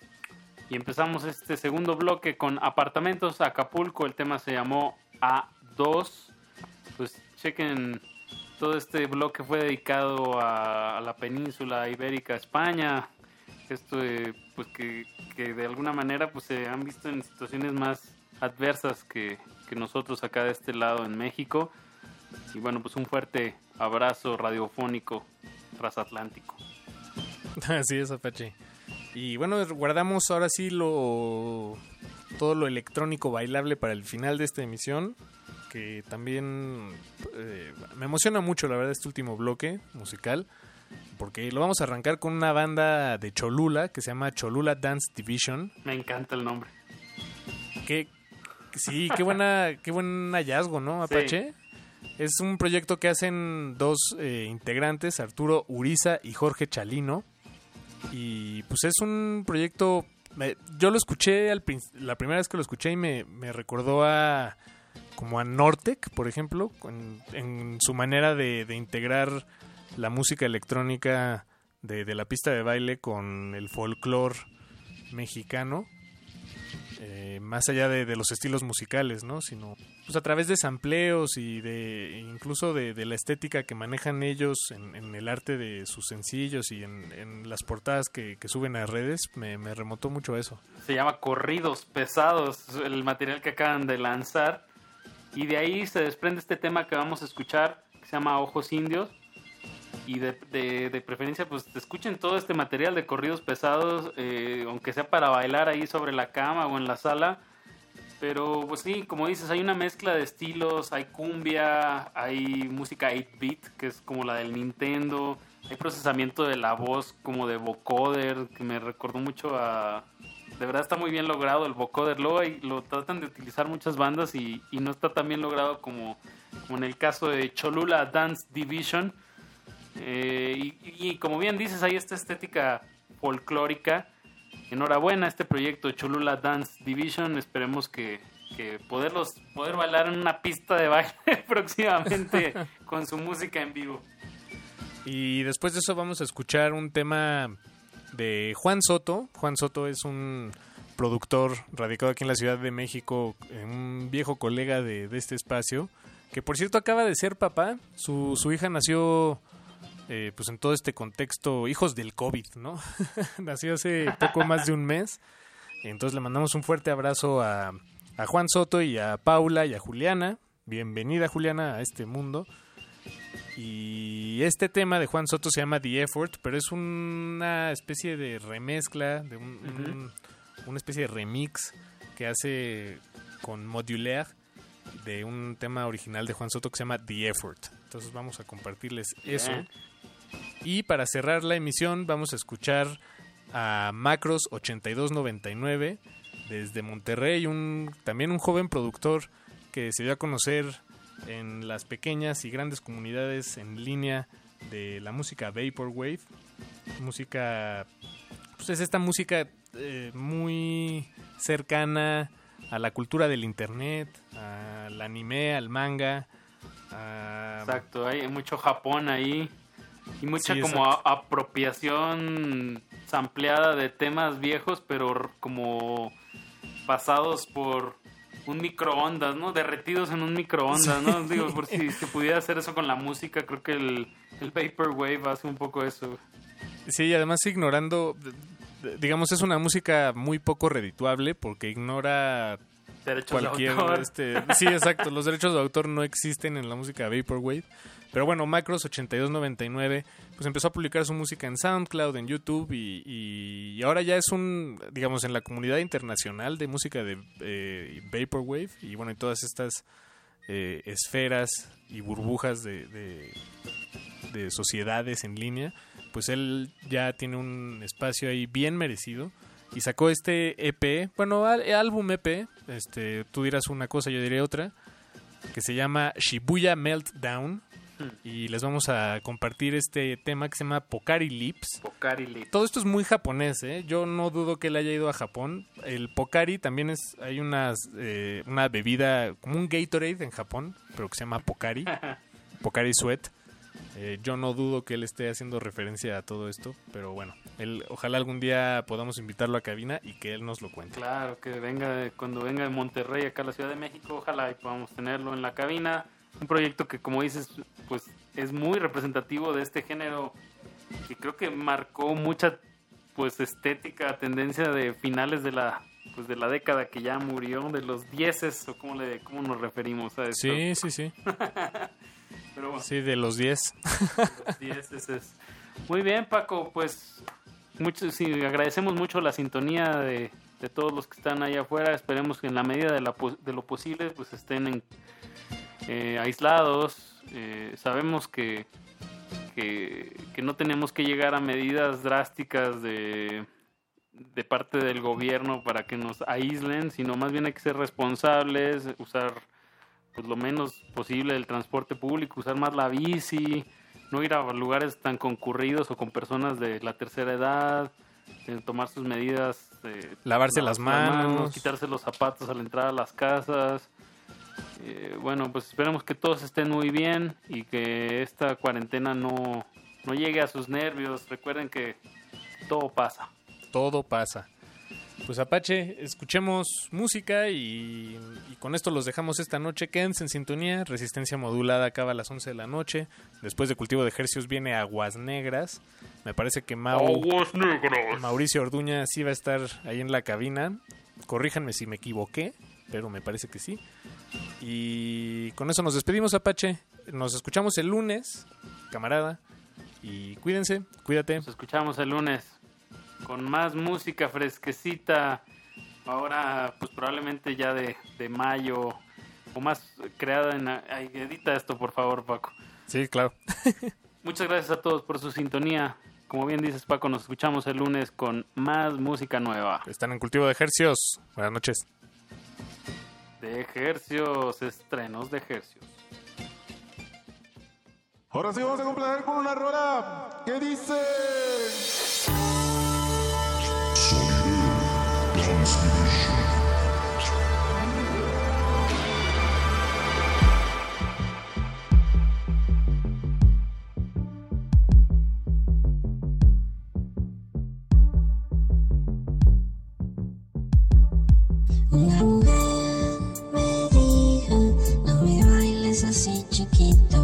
Y empezamos este segundo bloque con Apartamentos Acapulco, el tema se llamó A2. Pues chequen, todo este bloque fue dedicado a, a la península ibérica, España. Esto de, pues que, que de alguna manera pues se han visto en situaciones más adversas que, que nosotros acá de este lado en México. Y bueno, pues un fuerte abrazo radiofónico transatlántico. Así es, Apache. Y bueno, guardamos ahora sí lo todo lo electrónico bailable para el final de esta emisión, que también eh, me emociona mucho, la verdad, este último bloque musical, porque lo vamos a arrancar con una banda de Cholula que se llama Cholula Dance Division. Me encanta el nombre. Que sí, qué buena, qué buen hallazgo, ¿no, Apache? Es un proyecto que hacen dos eh, integrantes, Arturo Uriza y Jorge Chalino. Y pues es un proyecto. me- yo lo escuché al la primera vez que lo escuché y me, me recordó a. como a Nortec, por ejemplo, en, en su manera de, de integrar la música electrónica de, de la pista de baile con el folclore mexicano. Eh, más allá de, de los estilos musicales, ¿no? Sino pues a través de sampleos y de incluso de, de la estética que manejan ellos en, el arte de sus sencillos y en, en las portadas que, que suben a redes, me, me remotó mucho a eso. Se llama Corridos Pesados, el material que acaban de lanzar. Y de ahí se desprende este tema que vamos a escuchar, que se llama Ojos Indios. Y de, de- preferencia, pues escuchen todo este material de corridos pesados, eh, aunque sea para bailar ahí sobre la cama o en la sala. Pero pues sí, como dices, hay una mezcla de estilos, hay cumbia, hay música 8-bit, que es como la del Nintendo, hay procesamiento de la voz como de vocoder, que me recordó mucho a... De verdad está muy bien logrado el vocoder, luego hay- lo tratan de utilizar muchas bandas y, y no está tan bien logrado como, como en el caso de Cholula Dance Division. Eh, y, como bien dices, hay esta estética folclórica. Enhorabuena a este proyecto Cholula Dance Division. Esperemos que, que poderlos poder bailar en una pista de baile próximamente con su música en vivo. Y después de eso vamos a escuchar un tema de Juan Soto. Juan Soto es un productor radicado aquí en la Ciudad de México, un viejo colega de, de este espacio, que por cierto acaba de ser papá. Su, su hija nació eh, pues en todo este contexto, hijos del COVID, ¿no? nació hace poco más de un mes. Entonces le mandamos un fuerte abrazo a, a Juan Soto y a Paula y a Juliana. Bienvenida Juliana a este mundo. Y este tema de Juan Soto se llama The Effort, pero es una especie de remezcla, de un, un- una especie de remix que hace con Modulaire de un tema original de Juan Soto que se llama The Effort. Entonces vamos a compartirles eso. Y para cerrar la emisión vamos a escuchar a Macros 8299 desde Monterrey, un, también un joven productor que se dio a conocer en las pequeñas y grandes comunidades en línea de la música Vaporwave. Música, pues es esta música eh, muy cercana a la cultura del internet, al anime, al manga. Exacto, hay mucho Japón ahí y mucha Sí, como a- apropiación sampleada de temas viejos, pero como pasados por un microondas, ¿no? Derretidos en un microondas, ¿no? Digo, por si se pudiera hacer eso con la música, creo que el, el Vaporwave hace un poco eso. Sí, y además ignorando, digamos, es una música muy poco redituable porque ignora Derechos de cualquier... autor. Este, sí, exacto, los derechos de autor no existen en la música Vaporwave. Pero bueno, Macros8299 pues empezó a publicar su música en SoundCloud, en YouTube y, y ahora ya es un, digamos, en la comunidad internacional de música de eh, Vaporwave y bueno, y todas estas eh, esferas y burbujas de, de, de sociedades en línea, pues él ya tiene un espacio ahí bien merecido y sacó este EP, bueno, álbum EP, este, tú dirás una cosa, yo diré otra, que se llama Shibuya Meltdown y les vamos a compartir este tema que se llama Pokari Lips. Pokari Lips. Todo esto es muy japonés, ¿eh? Yo no dudo que él haya ido a Japón. El Pokari también es, hay unas, eh, una bebida, como un Gatorade en Japón, pero que se llama Pokari. Pokari Sweat. Eh, yo no dudo que él esté haciendo referencia a todo esto, pero bueno, él, ojalá algún día podamos invitarlo a cabina y que él nos lo cuente. Claro, que venga de- cuando venga de Monterrey acá a la Ciudad de México, ojalá y podamos tenerlo en la cabina. Un proyecto que, como dices, pues es muy representativo de este género que creo que marcó mucha pues estética, tendencia de finales de la pues de la década que ya murió, de los dieces o cómo le cómo nos referimos a esto. Sí, sí, sí. Pero bueno. Sí, de los 10. Los dieces es- Muy bien, Paco, pues mucho, sí, agradecemos mucho la sintonía de, de todos los que están allá afuera. Esperemos que en la medida de, la de lo posible pues estén en- eh, aislados. Eh, sabemos que, que, que no tenemos que llegar a medidas drásticas de, de parte del gobierno para que nos aíslen, sino más bien hay que ser responsables, usar pues lo menos posible el transporte público, usar más la bici, no ir a lugares tan concurridos o con personas de la tercera edad, eh, tomar sus medidas, eh, Lavarse las manos. quitarse los zapatos al entrar a las casas. Eh, bueno, pues esperemos que todos estén muy bien y que esta cuarentena no, no llegue a sus nervios. Recuerden que todo pasa. Todo pasa. Pues Apache, escuchemos música y, y con esto los dejamos esta noche. Quédense en sintonía. Resistencia modulada acaba a las 11 de la noche. Después de cultivo de ejercicios viene Aguas Negras. Me parece que Mau, Aguas Negras. Mauricio Orduña sí va a estar ahí en la cabina. Corríjanme si me equivoqué, pero me parece que sí. Y con eso nos despedimos, Apache. Nos escuchamos el lunes, camarada. Y cuídense, cuídate. Nos escuchamos el lunes con más música fresquecita. Ahora, pues probablemente ya de, de mayo o más creada en... Ay, edita esto, por favor, Paco. Sí, claro. Muchas gracias a todos por su sintonía. Como bien dices, Paco, nos escuchamos el lunes con más música nueva. Están en cultivo de ejercicios. Buenas noches. De ejercios, estrenos de ejercios. Ahora sí vamos a complacer con una rola que dice... Mujer me dijo, no me bailes así chiquito.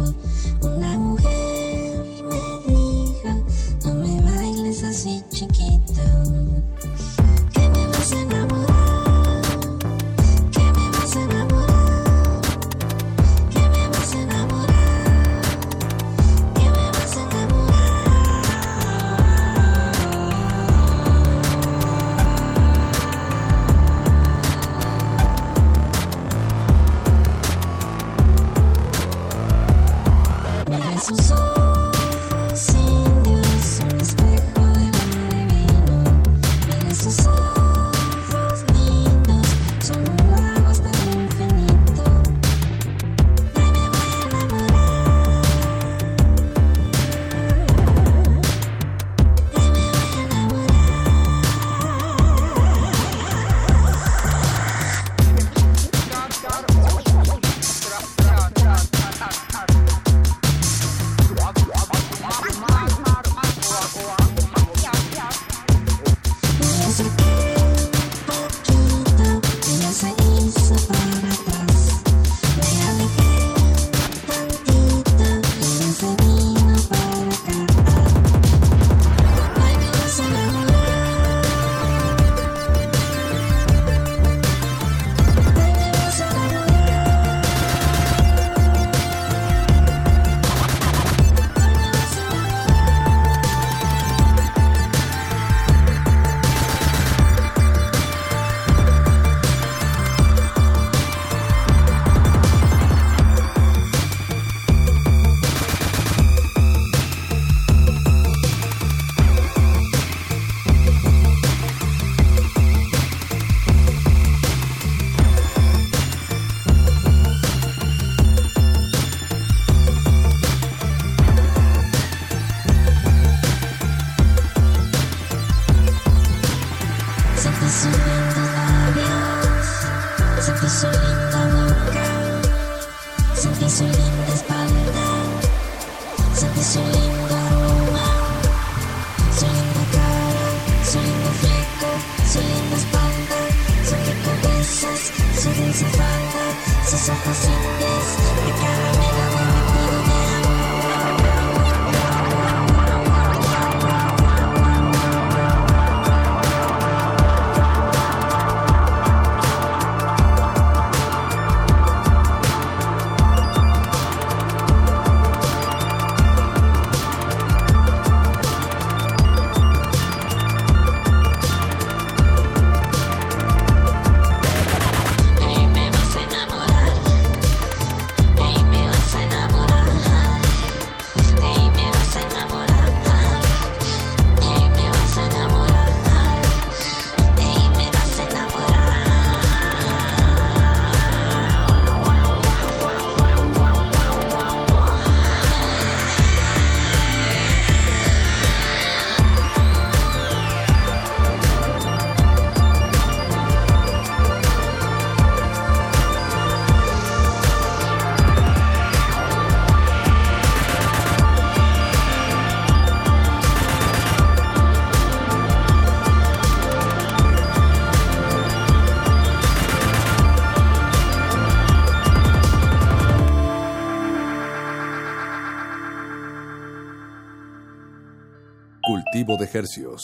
Sus Cultivo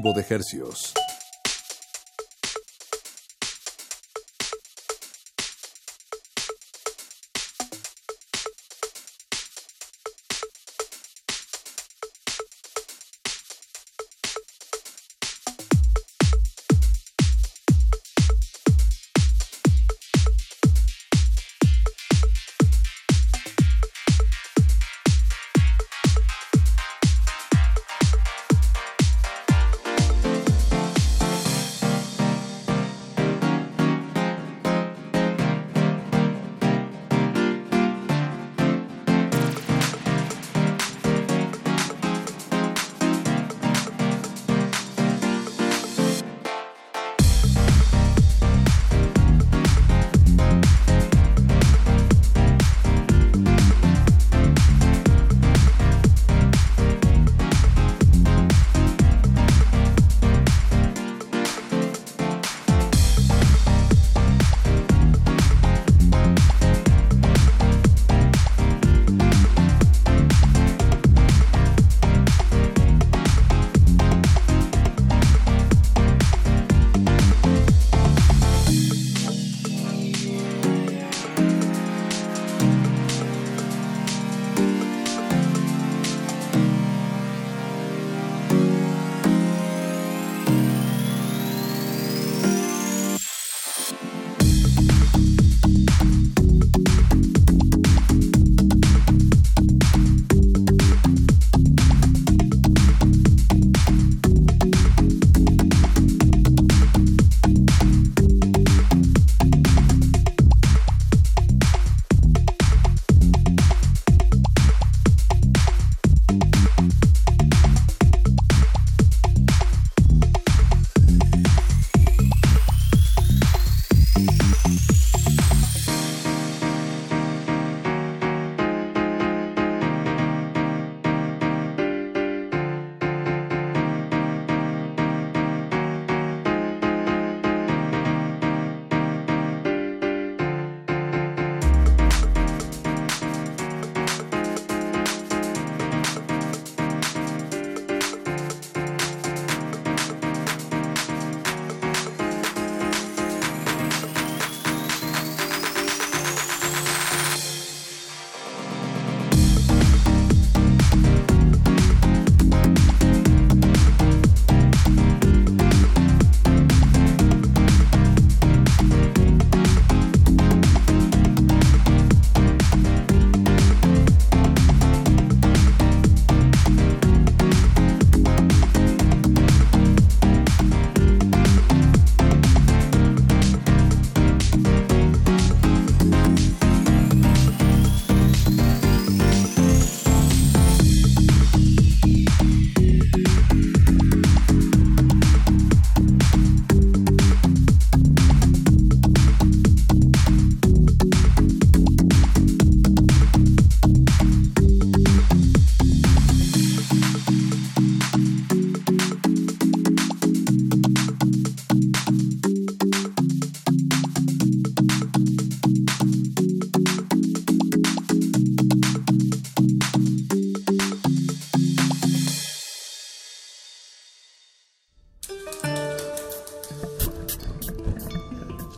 de hercios.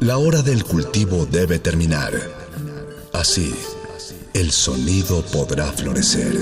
La hora del cultivo debe terminar. Así, el sonido podrá florecer.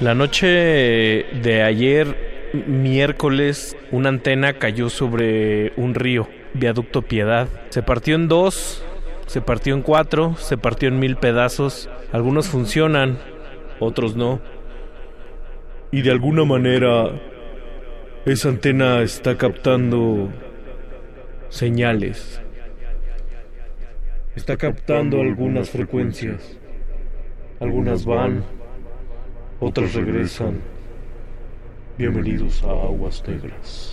La noche de ayer, miércoles, una antena cayó sobre un río, viaducto Piedad. Se partió en dos, se partió en cuatro, se partió en mil pedazos. Algunos funcionan, otros no. Y de alguna manera, esa antena está captando señales. Está captando algunas frecuencias. Algunas van, otras regresan. Bienvenidos a Aguas Negras.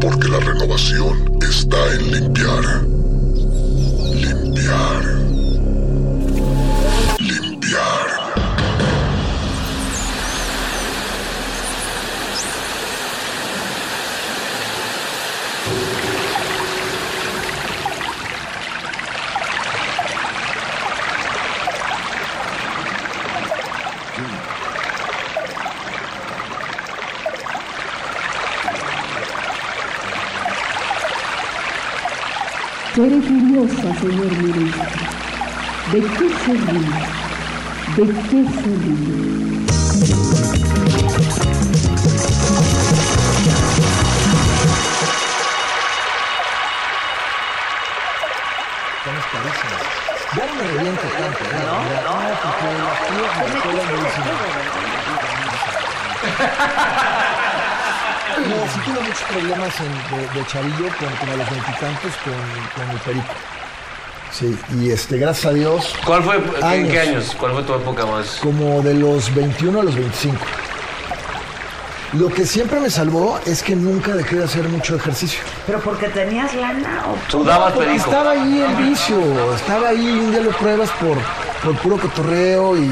Porque la renovación está en. Limpiar. Limpiar. Seré curiosa, señor ministro. ¿De qué se ríe? ¿De qué se ríe? Estamos carísimos. Ya no me reviento tanto. ¿eh? No, no, no. No, sí tuve muchos problemas en- de, de chavillo con, con a los veintitantos con, con el perico. Sí, y este, gracias a Dios. ¿Cuál fue, en qué años? ¿Cuál fue tu época más? Como de los 21 a los 25. Lo que siempre me salvó es que nunca dejé de hacer mucho ejercicio. ¿Pero porque tenías lana o Sudabas Porque perico. Estaba ahí el vicio, estaba ahí, un día lo pruebas por, por puro cotorreo y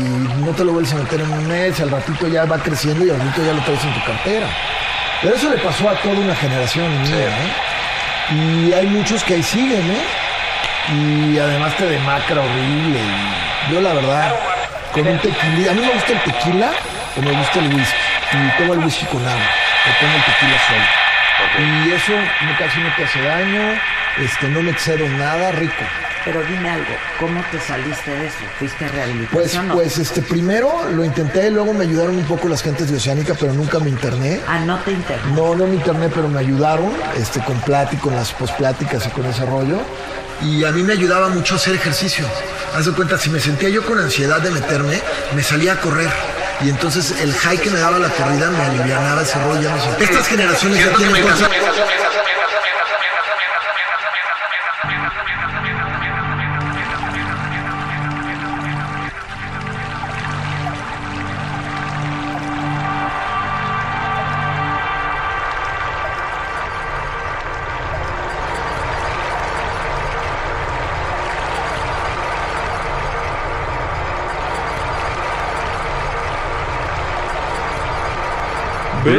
no te lo vuelves a meter en un mes, al ratito ya va creciendo y al ratito ya lo traes en tu cartera. Pero eso le pasó a toda una generación mía, ¿eh? Y hay muchos que ahí siguen, ¿eh? Y además te demacra horrible. y yo la verdad, con un tequila, a mí me gusta el tequila o me gusta el whisky. Y tomo el whisky con agua, o tomo el tequila solo. Y eso casi no te hace daño, este, no me excedo nada, rico. Pero dime algo, ¿cómo te saliste de eso? ¿Fuiste a Pues, rehabilitación o- pues este, primero lo intenté, luego me ayudaron un poco las gentes de Oceánica, pero nunca me interné. Ah, no te interné. No, no me interné, pero me ayudaron, este, con pláticas, con las pospláticas y con ese rollo. Y a mí me ayudaba mucho hacer ejercicio. Haz de cuenta, si me sentía yo con ansiedad de meterme, me salía a correr. Y entonces el high que me daba la corrida me alivianaba ese rollo. ya no sé. Estas generaciones ya tienen cosas-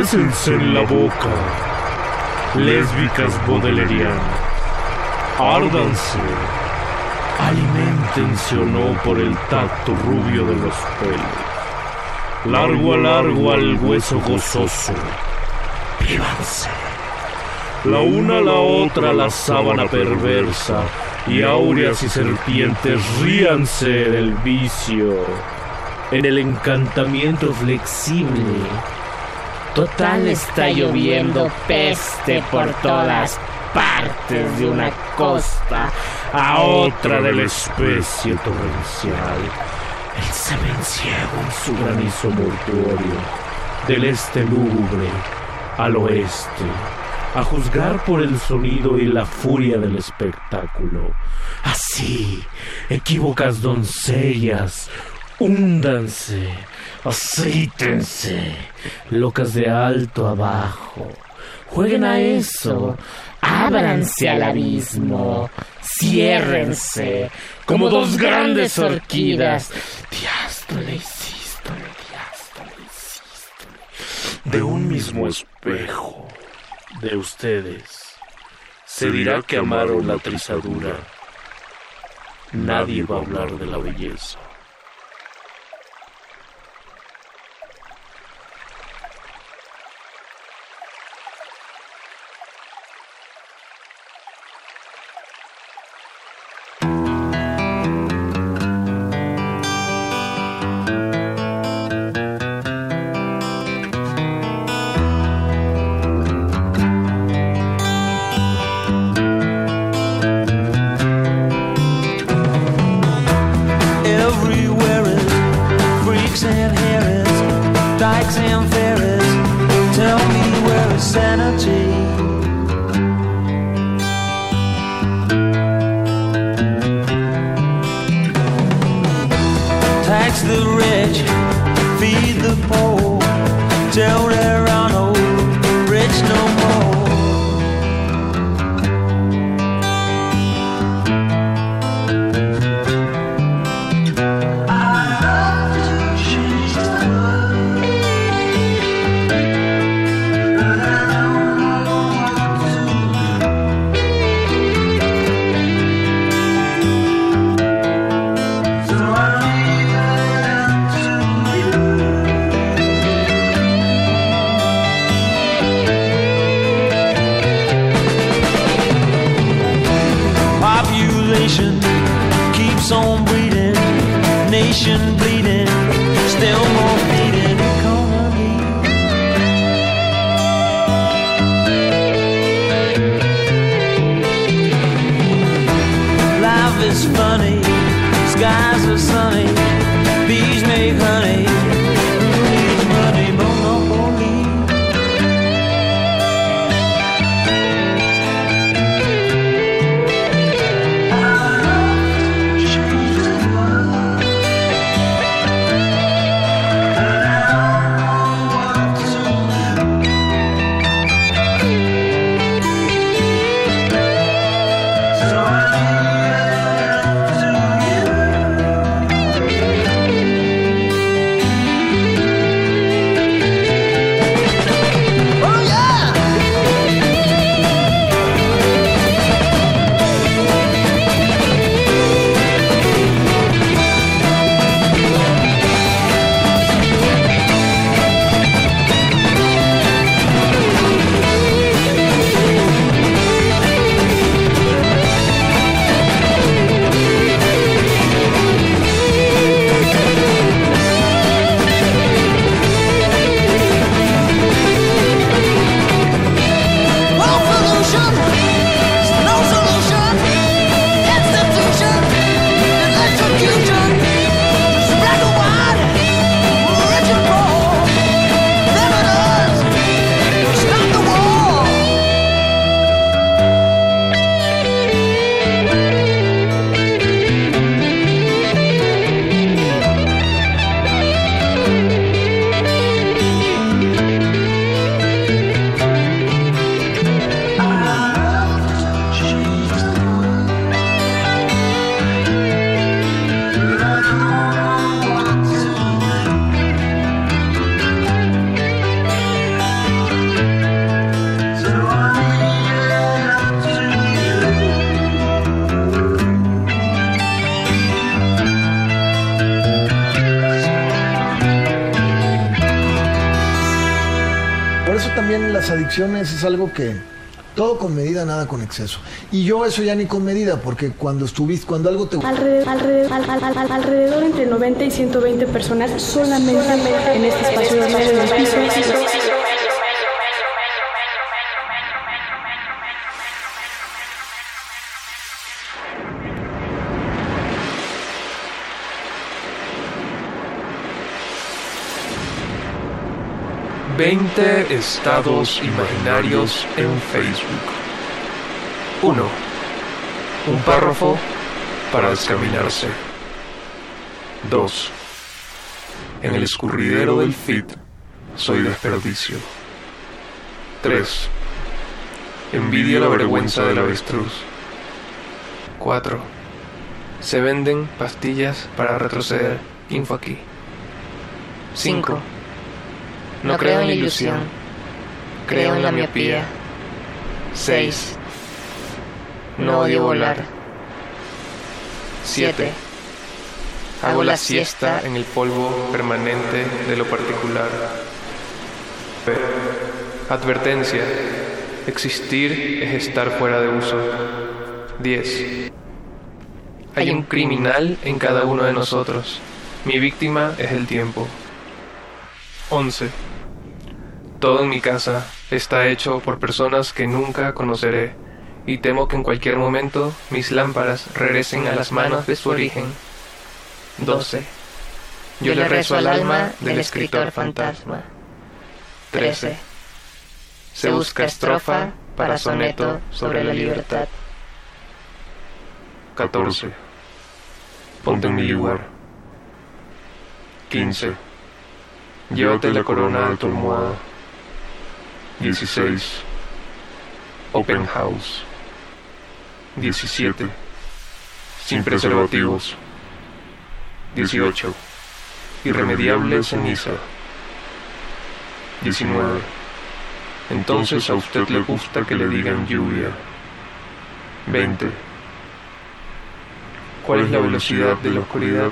Bésense en la boca, lésbicas bodelerianas. Árdanse, alimentense o no por el tacto rubio de los pelos. Largo a largo al hueso gozoso. Vívanse. La una a la otra la sábana perversa, y áureas y serpientes ríanse del vicio. En el encantamiento flexible. Total está lloviendo peste por todas partes de una costa a otra de la especie torrencial. El semen ciego en su granizo mortuorio, del este lúgubre al oeste, a juzgar por el sonido y la furia del espectáculo. Así, equívocas doncellas, húndanse, aceítense, locas de alto a bajo. Jueguen a eso, ábranse al abismo, ciérrense, como dos grandes orquídeas. Diástole y sístole, diástole sístole. De un mismo espejo, de ustedes, se dirá que amaron la trizadura. Nadie va a hablar de la belleza. Algo que todo con medida, nada con exceso. Y yo eso ya ni con medida, porque cuando estuviste, cuando algo te Alrededor, alrededor, al- al- al- alrededor entre 90 y 120 personas solamente en este espacio de 20 estados imaginarios en Facebook. 1. Un párrafo para descaminarse. 2. En el escurridero del feed soy desperdicio. 3. Envidia la vergüenza del avestruz. 4. Se venden pastillas para retroceder. Info aquí. 5. Ilusión. Creo en la miopía. 6. No odio volar. 7. Hago la siesta en el polvo permanente de lo particular. P. Advertencia. Existir es estar fuera de uso. 10. Hay un criminal en cada uno de nosotros. Mi víctima es el tiempo. 11. Todo en mi casa está hecho por personas que nunca conoceré y temo que en cualquier momento mis lámparas regresen a las manos de su origen. 12. Yo le rezo al alma del escritor fantasma. 13. Se busca estrofa para soneto sobre la libertad. 14. Ponte en mi lugar. 15. Llévate la corona de tu almohada. 16. Open House. 17. Sin preservativos. 18. Irremediable ceniza. 19. Entonces a usted le gusta que le digan lluvia. 20. ¿Cuál es la velocidad de la oscuridad?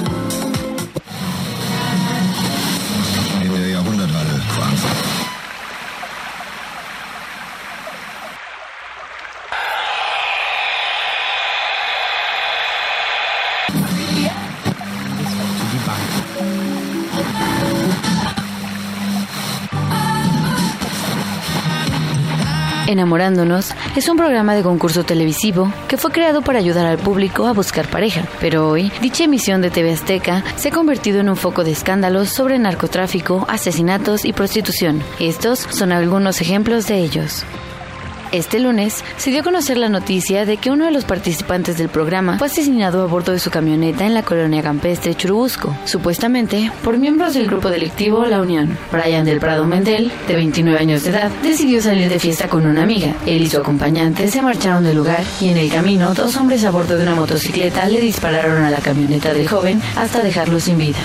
Enamorándonos es un programa de concurso televisivo que fue creado para ayudar al público a buscar pareja, pero hoy dicha emisión de TV Azteca se ha convertido en un foco de escándalos sobre narcotráfico, asesinatos y prostitución. Estos son algunos ejemplos de ellos. Este lunes se dio a conocer la noticia de que uno de los participantes del programa fue asesinado a bordo de su camioneta en la colonia campestre Churubusco, supuestamente por miembros del grupo delictivo La Unión. Brian del Prado Mendel, de 29 años de edad, decidió salir de fiesta con una amiga. Él y su acompañante se marcharon del lugar y en el camino dos hombres a bordo de una motocicleta le dispararon a la camioneta del joven hasta dejarlo sin vida.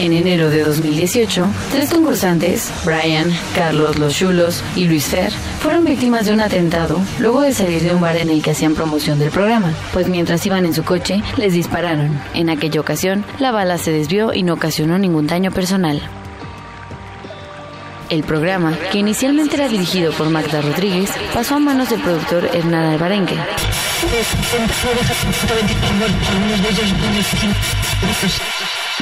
En enero de 2018, tres concursantes, Brian, Carlos Los Chulos y Luis Fer, fueron víctimas de un atentado luego de salir de un bar en el que hacían promoción del programa, pues mientras iban en su coche, les dispararon. En aquella ocasión, la bala se desvió y no ocasionó ningún daño personal. El programa, que inicialmente era dirigido por Magda Rodríguez, pasó a manos del productor Hernán Alvarenque.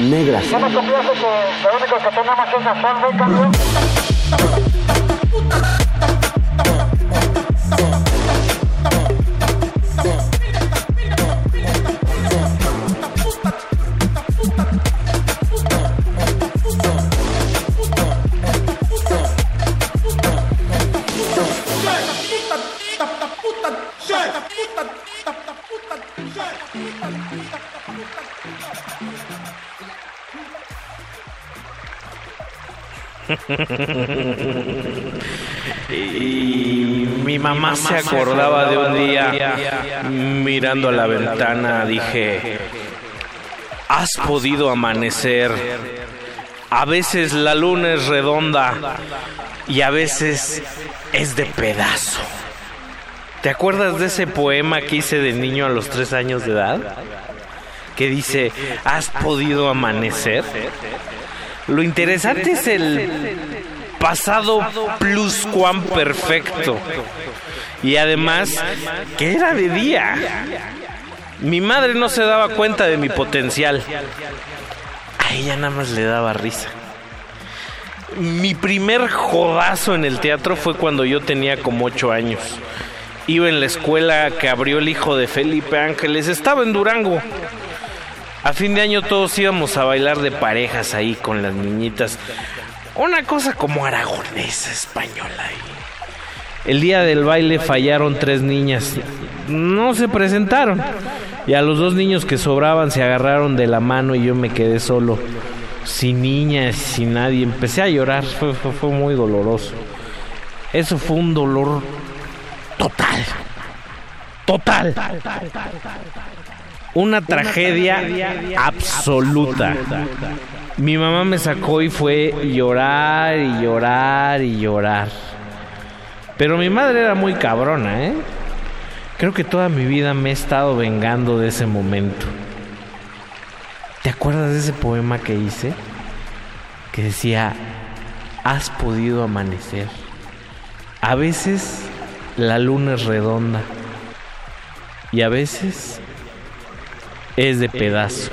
Negras. No me complace que lo único que tenemos es azar de cambio. Y mi mamá se acordaba de un día mirando a la ventana, dije, has podido amanecer. A veces la luna es redonda y a veces es de pedazo. ¿Te acuerdas de ese poema que hice de niño a los tres años de edad? Que dice, ¿has podido amanecer? Lo interesante es el pasado pluscuamperfecto. Y además, que era de día. Mi madre no se daba cuenta de mi potencial. A ella nada más le daba risa. Mi primer jodazo en el teatro fue cuando yo tenía como ocho años. Iba en la escuela que abrió el hijo de Felipe Ángeles. Estaba en Durango. A fin de año todos íbamos a bailar de parejas ahí con las niñitas. Una cosa como aragonesa española. El día del baile fallaron tres niñas. No se presentaron. Y a los dos niños que sobraban se agarraron de la mano y yo me quedé solo. Sin niñas, sin nadie. Empecé a llorar. Fue, muy doloroso. Eso fue un dolor total. Total. Una tragedia absoluta. Mi mamá me sacó y fue llorar y llorar y llorar. Pero mi madre era muy cabrona, ¿eh? Creo que toda mi vida me he estado vengando de ese momento. ¿Te acuerdas de ese poema que hice? Que decía, has podido amanecer. A veces la luna es redonda y a veces es de pedazo.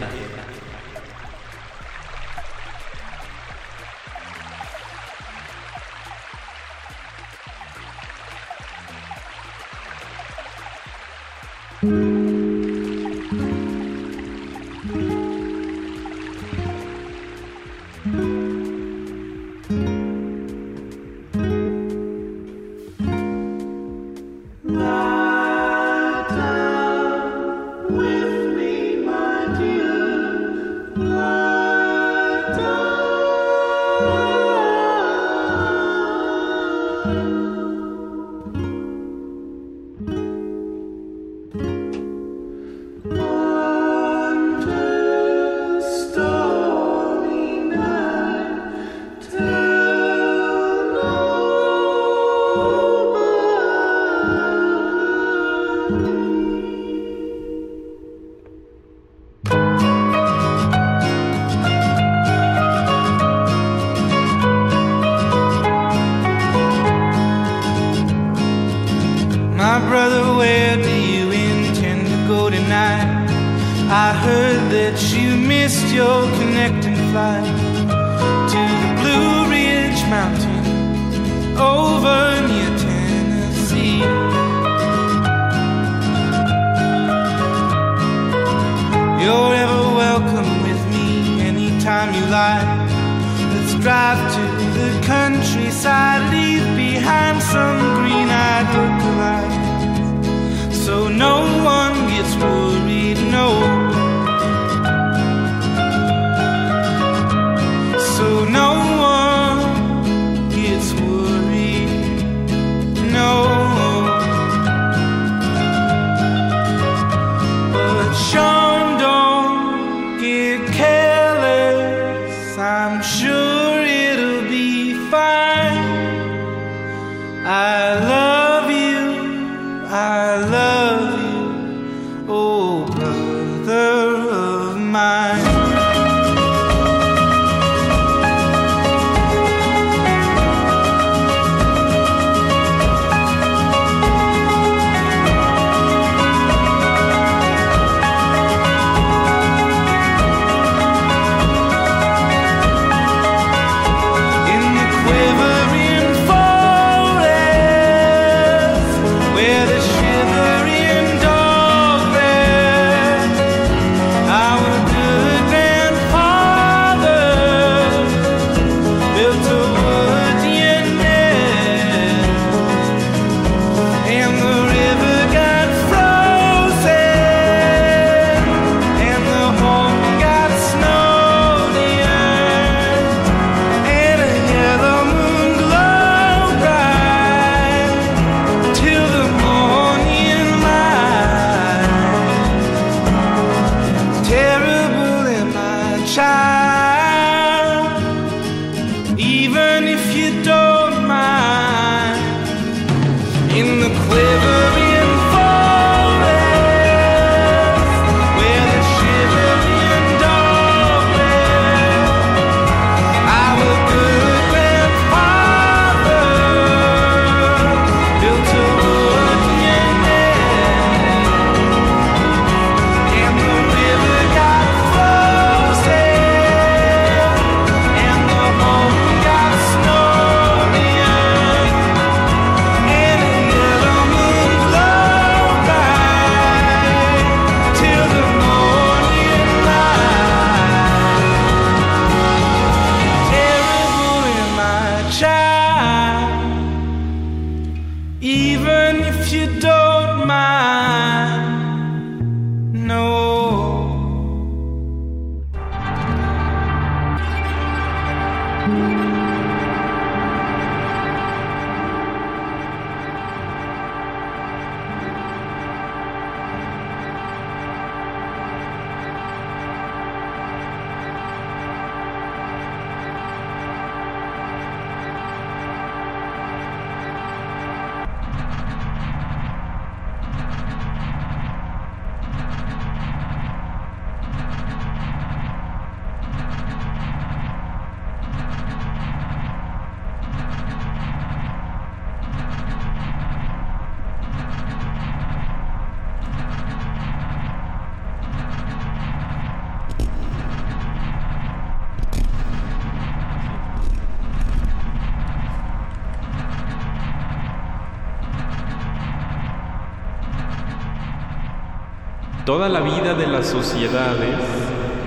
Toda la vida de las sociedades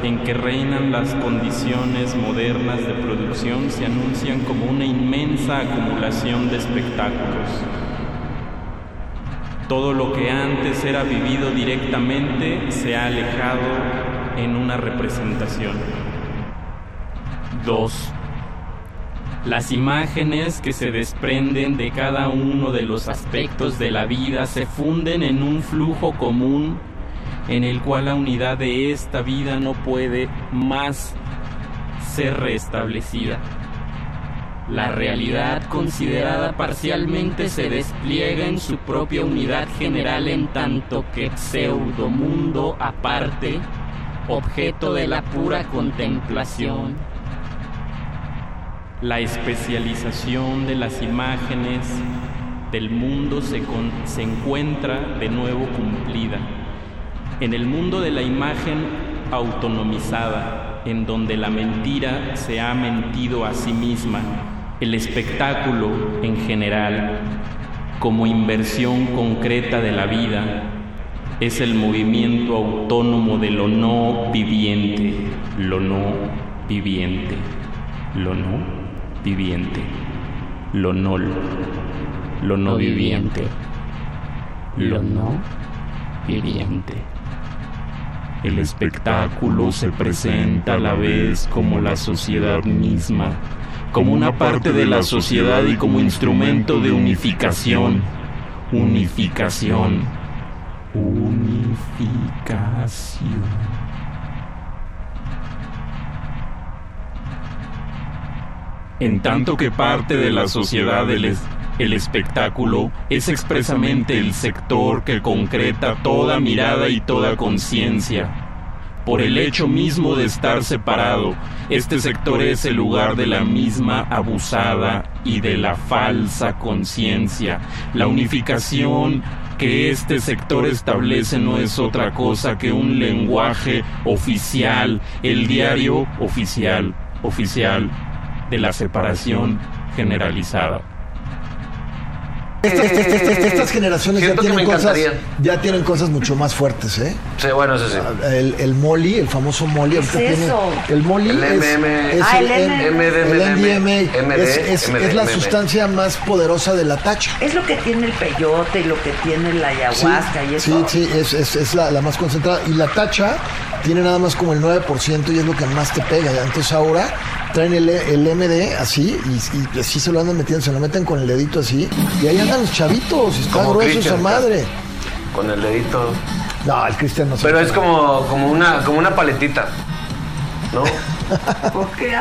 en que reinan las condiciones modernas de producción se anuncian como una inmensa acumulación de espectáculos. Todo lo que antes era vivido directamente se ha alejado en una representación. 2. Las imágenes que se desprenden de cada uno de los aspectos de la vida se funden en un flujo común en el cual la unidad de esta vida no puede más ser restablecida. La realidad considerada parcialmente se despliega en su propia unidad general en tanto que pseudomundo aparte, objeto de la pura contemplación. La especialización de las imágenes del mundo se, se encuentra de nuevo cumplida. En el mundo de la imagen autonomizada, en donde la mentira se ha mentido a sí misma, el espectáculo en general, como inversión concreta de la vida, es el movimiento autónomo de lo no viviente, lo no viviente, lo no viviente, lo nol, lo no viviente, lo no viviente. El espectáculo se presenta a la vez como la sociedad misma, como una parte de la sociedad y como instrumento de unificación. Unificación. Unificación. En tanto que parte de la sociedad del es- el espectáculo es expresamente el sector que concreta toda mirada y toda conciencia. Por el hecho mismo de estar separado, este sector es el lugar de la misma abusada y de la falsa conciencia. La unificación que este sector establece no es otra cosa que un lenguaje oficial, el diario oficial, oficial de la separación generalizada. Estas, estas- generaciones ya tienen, cosas, encantaría. ya tienen cosas mucho más fuertes, ¿eh? Sí, bueno, eso sí. El, el Molly, el famoso Molly. ¿Qué es tiene- eso? El Molly El es, MM. es Ah, el, MDMA. la sustancia más poderosa de la tacha. Es lo que tiene el peyote y lo que tiene la ayahuasca y Sí, eso. sí, es, es, es la, la más concentrada. Y la tacha tiene nada más como el 9% y es lo que más te pega. ¿ya? Entonces ahora traen el, el MD así y, y así se lo andan metiendo, se lo meten con el dedito así. Y ahí andan los chavitos, y está Como grueso esa madre. Con el dedito. No, el Cristian no se Pero es como, como, una, como una paletita. ¿No? ¿Por qué?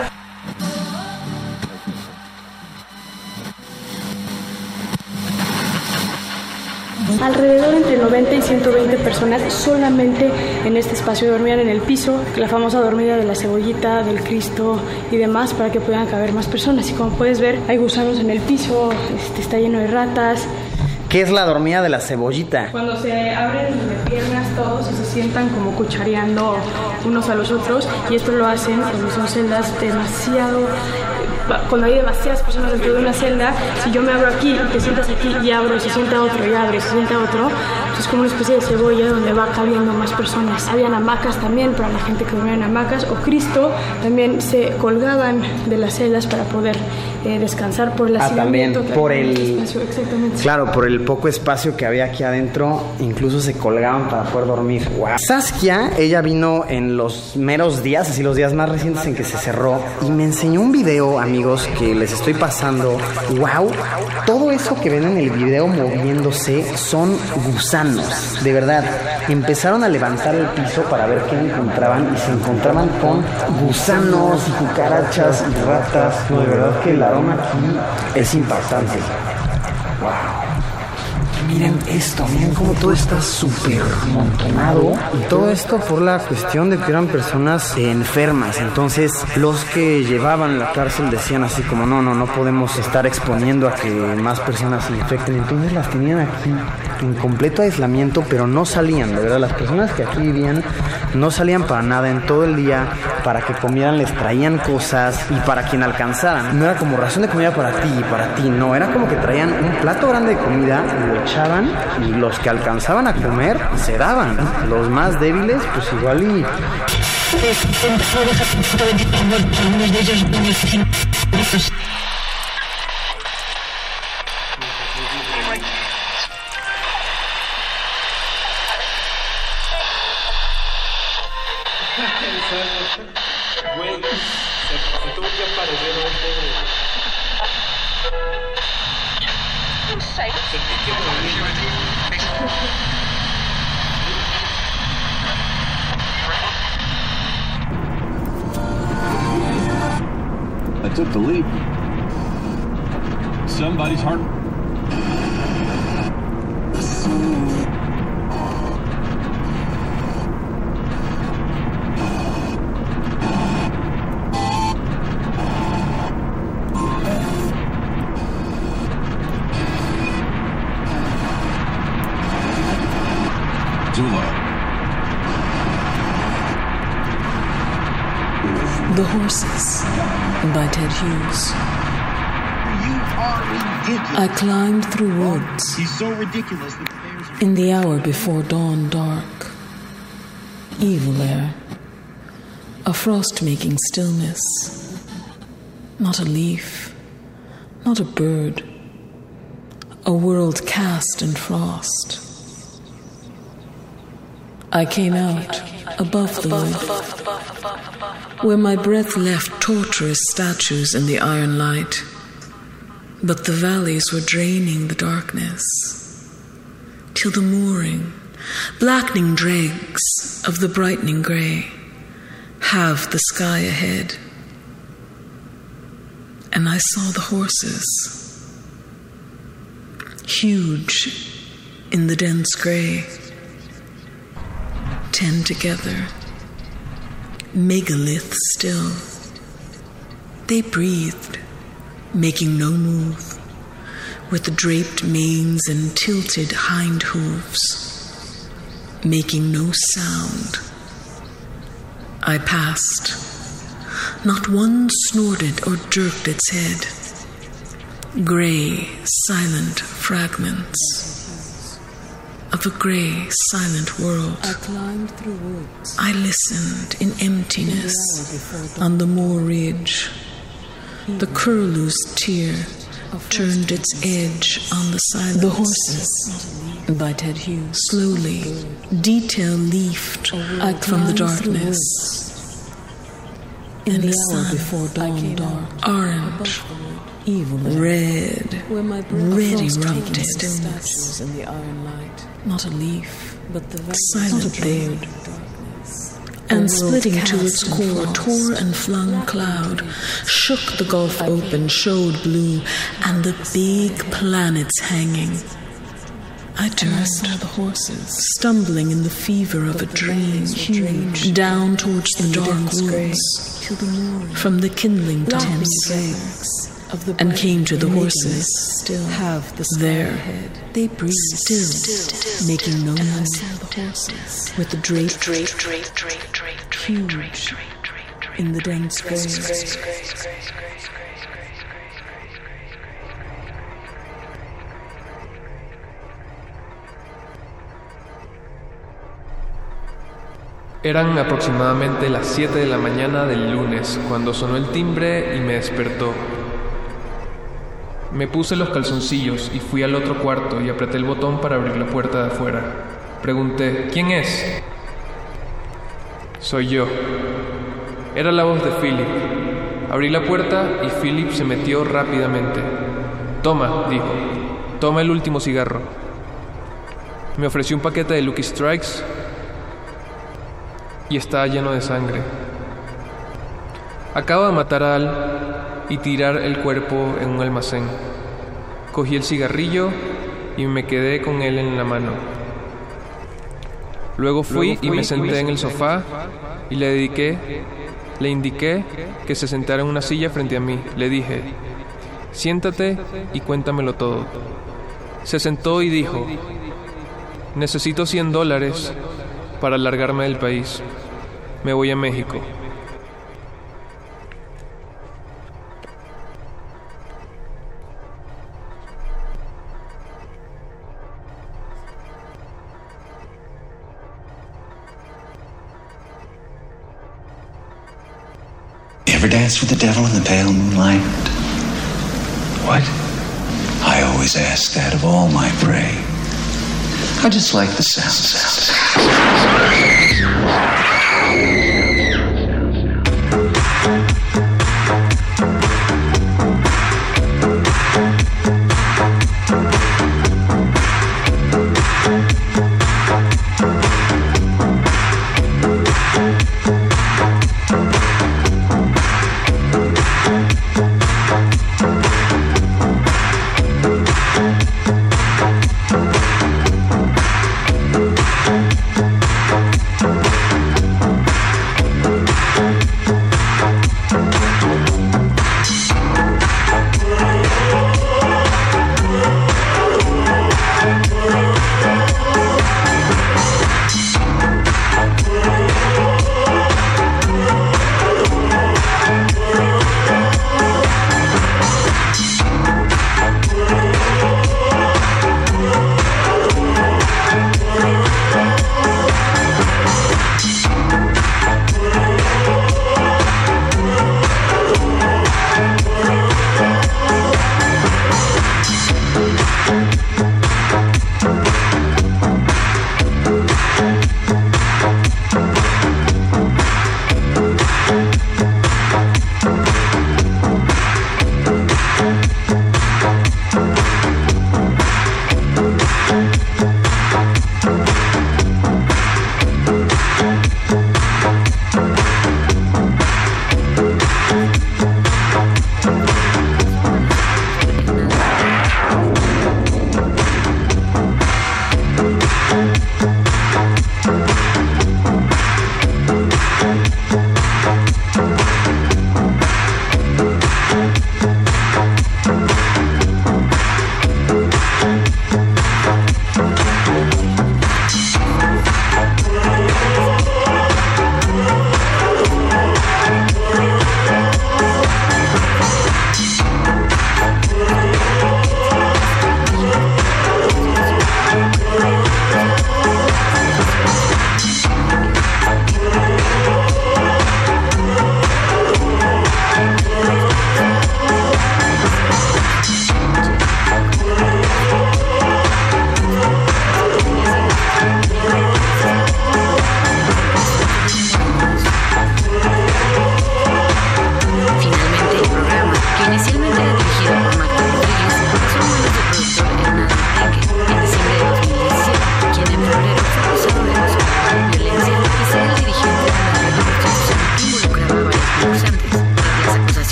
Alrededor entre 90 y 120 personas solamente en este espacio dormían en el piso, la famosa dormida de la cebollita, del Cristo y demás para que puedan caber más personas. Y como puedes ver, hay gusanos en el piso, este, está lleno de ratas. ¿Qué es la dormida de la cebollita? Cuando se abren de piernas todos y se sientan como cuchareando unos a los otros y esto lo hacen cuando son celdas demasiado cuando hay demasiadas personas dentro de una celda, si yo me abro aquí y te sientas aquí y abro y se sienta otro y abro y se sienta otro, pues es como una especie de cebolla donde va cabiendo más personas. Habían hamacas también para la gente que dormía en hamacas o Cristo también se colgaban de las celdas para poder eh, descansar por el Ah, también, por el- espacio, exactamente. Claro, por el poco espacio que había aquí adentro, incluso se colgaban para poder dormir. Wow. Saskia, ella vino en los meros días, así los días más recientes en que se cerró, y me enseñó un video, amigos, que les estoy pasando. Wow, todo eso que ven en el video moviéndose son gusanos, de verdad. Empezaron a levantar el piso para ver qué encontraban y se encontraban con gusanos y cucarachas y ratas. No, de verdad que el aroma aquí es impactante. Miren esto, miren cómo todo está súper amontonado. Y todo esto por la cuestión de que eran personas enfermas. Entonces, los que llevaban la cárcel decían así como, no, no, no podemos estar exponiendo a que más personas se infecten. Entonces las tenían aquí en completo aislamiento, pero no salían, de verdad. Las personas que aquí vivían no salían para nada en todo el día. Para que comieran les traían cosas y para quien alcanzaran. No era como ración de comida para ti y para ti, no. Era como que traían un plato grande de comida, lo y los que alcanzaban a comer se daban. Los más débiles, pues igual y I took the leap. Somebody's heart. Ted Hughes. I climbed through woods He's so ridiculous that the in the hour before dawn dark. Evil air, a frost making stillness, not a leaf, not a bird, a world cast in frost. I came out above the wood, where my breath left torturous statues in the iron light. But the valleys were draining the darkness, till the mooring, blackening dregs of the brightening grey, halved the sky ahead. And I saw the horses, huge in the dense grey, ten together, megalith still. They breathed, making no move, with draped manes and tilted hind hooves, making no sound. I passed. Not one snorted or jerked its head. Gray, silent fragments of a gray, silent world. I climbed through woods. I listened in emptiness on the moor ridge. The curlew's tear turned its edge on the silence. The Horses by Ted Hughes. Slowly, detail leafed I from the darkness. In And the the hour sun, before dawn dark, orange, evil, red, where my red erupted making statues in the iron light. Not a leaf, but the silent bird. And splitting to its core, tore and flung cloud, shook the gulf open, showed blue, and the big planets hanging. I turned, saw the horses, stumbling in the fever of a dream, huge, down towards the dark woods, till the mooring, from the kindling Laughing and came to the horses. Still have the sky there. They breathe still, making no noise. saw the horses with the draped, Drape, drape, drape, drape, huge in the dense grey. Eran aproximadamente las 7 de la mañana del lunes cuando sonó el timbre y me despertó. Me puse los calzoncillos y fui al otro cuarto y apreté el botón para abrir la puerta de afuera. Pregunté, ¿quién es? Soy yo. Era la voz de Philip. Abrí la puerta y Philip se metió rápidamente. Toma, dijo. Toma el último cigarro. Me ofreció un paquete de Lucky Strikes y estaba lleno de sangre. Acabo de matar a Al y tirar el cuerpo en un almacén. Cogí el cigarrillo y me quedé con él en la mano. Luego fui y me senté en el sofá y le dediqué, le indiqué que se sentara en una silla frente a mí. Le dije, siéntate y cuéntamelo todo. Se sentó y dijo, necesito 100 dólares para largarme del país. Me voy a México. Dance with the devil in the pale moonlight? What? I always ask that of all my prey. I just like the sound. Finalmente,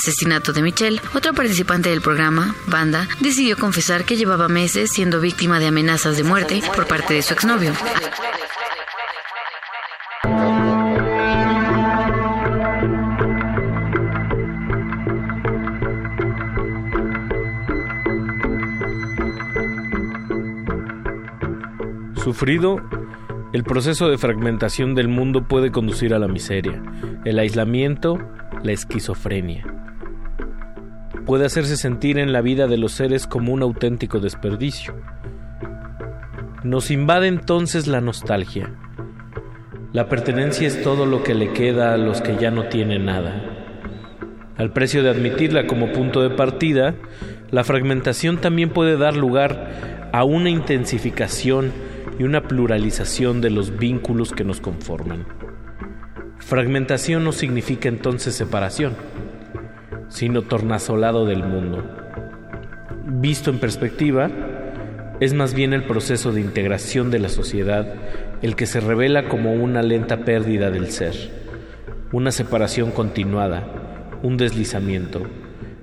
asesinato de Michelle, otro participante del programa, Banda, decidió confesar que llevaba meses siendo víctima de amenazas de muerte por parte de su exnovio. Sufrido, el proceso de fragmentación del mundo puede conducir a la miseria, el aislamiento, la esquizofrenia. Puede hacerse sentir en la vida de los seres como un auténtico desperdicio. Nos invade entonces la nostalgia. La pertenencia es todo lo que le queda a los que ya no tienen nada. Al precio de admitirla como punto de partida, la fragmentación también puede dar lugar a una intensificación y una pluralización de los vínculos que nos conforman. Fragmentación no significa entonces separación, sino tornasolado del mundo. Visto en perspectiva, es más bien el proceso de integración de la sociedad el que se revela como una lenta pérdida del ser, una separación continuada, un deslizamiento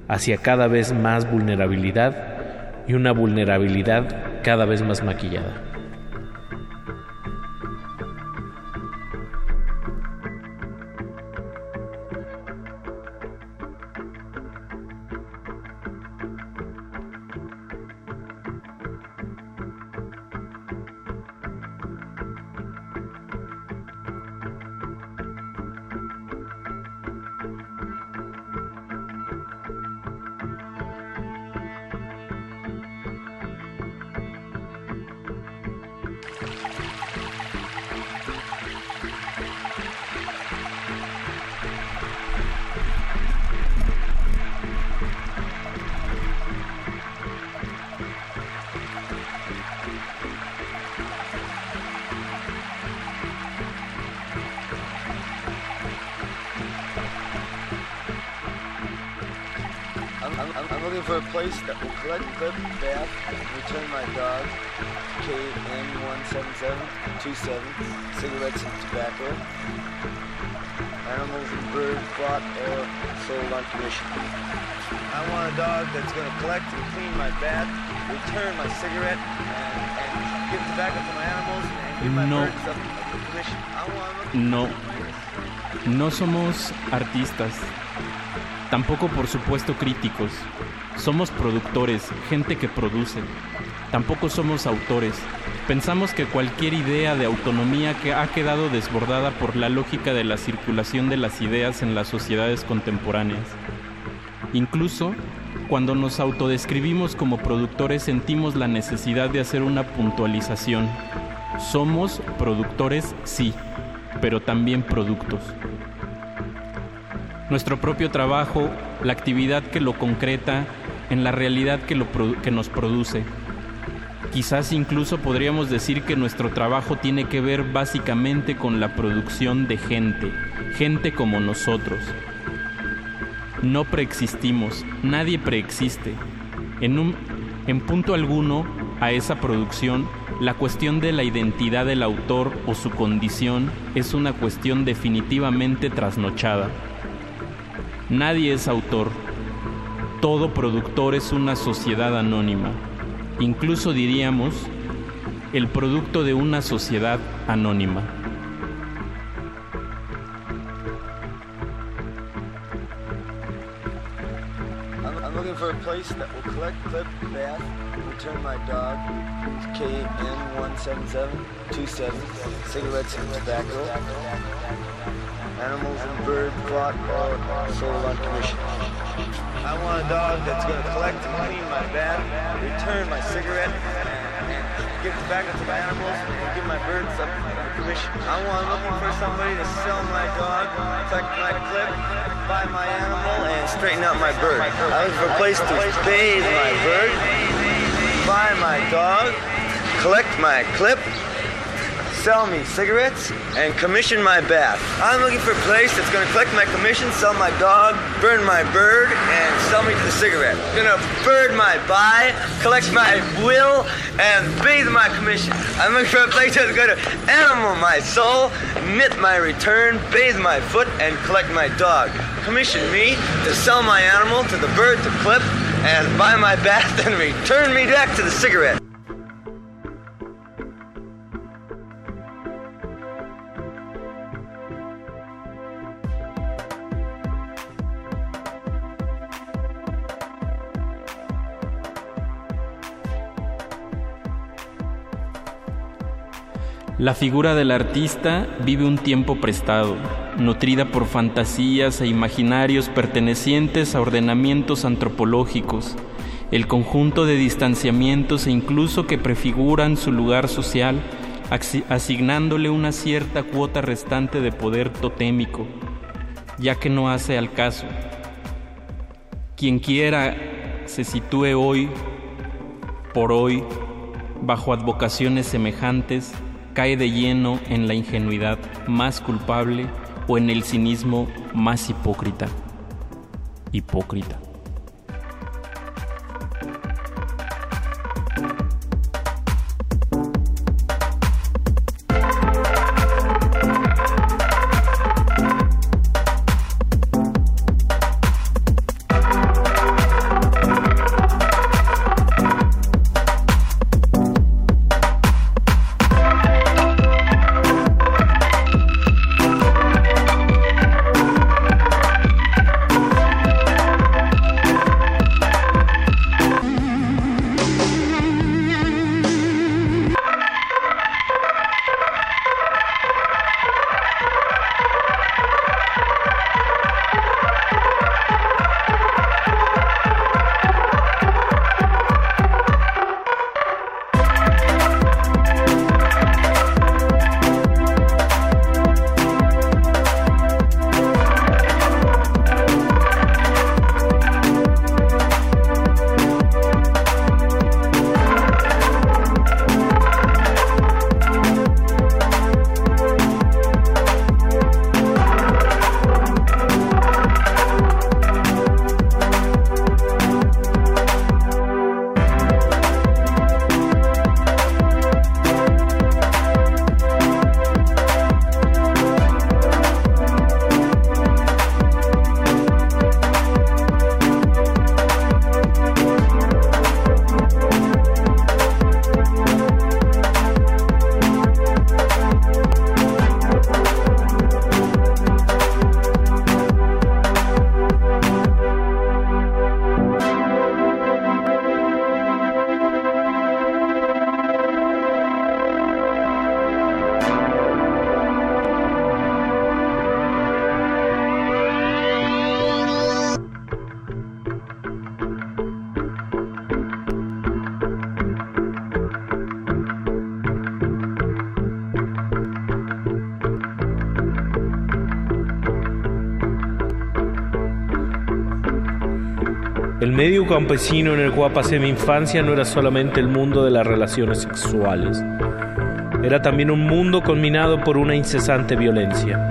hacia cada vez más vulnerabilidad y una vulnerabilidad cada vez más maquillada. I'm, I'm, looking for a place that will collect, clip, bath, and return my dog, KN17727, cigarettes and tobacco, animals and birds bought or sold on commission. I want a dog that's going to collect and clean my bath, return my cigarette, and, and give tobacco to my animals, and give my No. want No, no somos artistas, tampoco por supuesto críticos, somos productores, gente que produce, tampoco somos autores. Pensamos que cualquier idea de autonomía que ha quedado desbordada por la lógica de la circulación de las ideas en las sociedades contemporáneas. Incluso, cuando nos autodescribimos como productores sentimos la necesidad de hacer una puntualización. Somos productores, sí, pero también productos. Nuestro propio trabajo, la actividad que lo concreta, en la realidad que, lo que nos produce. Quizás incluso podríamos decir que nuestro trabajo tiene que ver básicamente con la producción de gente, gente como nosotros. No preexistimos, nadie preexiste. En, un, en punto alguno a esa producción, la cuestión de la identidad del autor o su condición es una cuestión definitivamente trasnochada. Nadie es autor. Todo productor es una sociedad anónima. Incluso diríamos el producto de una sociedad anónima. Place that will collect, clip, bath, return my dog, KN17727, cigarettes and tobacco, animals and birds bought or sold on commission. I want a dog that's going to collect and clean my bath, return my cigarette, and, and give tobacco to my animals, and give my birds up on commission. I want, I'm looking for somebody to sell my dog, collect my clip, buy my animal, and straighten out my bird. For a place to bathe my bird, buy my dog, collect my clip, sell me cigarettes, and commission my bath. I'm looking for a place that's gonna collect my commission, sell my dog, burn my bird, and sell me to the cigarette. Gonna bird my buy, collect my will, and bathe my commission. I'm looking for a place that's gonna animal my soul, knit my return, bathe my foot, and collect my dog. Commission me to sell my animal to the bird to clip, and buy my bath, and return me back to the cigarette. La figura del artista vive un tiempo prestado, nutrida por fantasías e imaginarios pertenecientes a ordenamientos antropológicos, el conjunto de distanciamientos e incluso que prefiguran su lugar social, asignándole una cierta cuota restante de poder totémico, ya que no hace al caso. Quien quiera se sitúe hoy, por hoy, bajo advocaciones semejantes, cae de lleno en la ingenuidad más culpable o en el cinismo más hipócrita. Hipócrita. Campesino en el cual pasé mi infancia no era solamente el mundo de las relaciones sexuales, era también un mundo conminado por una incesante violencia.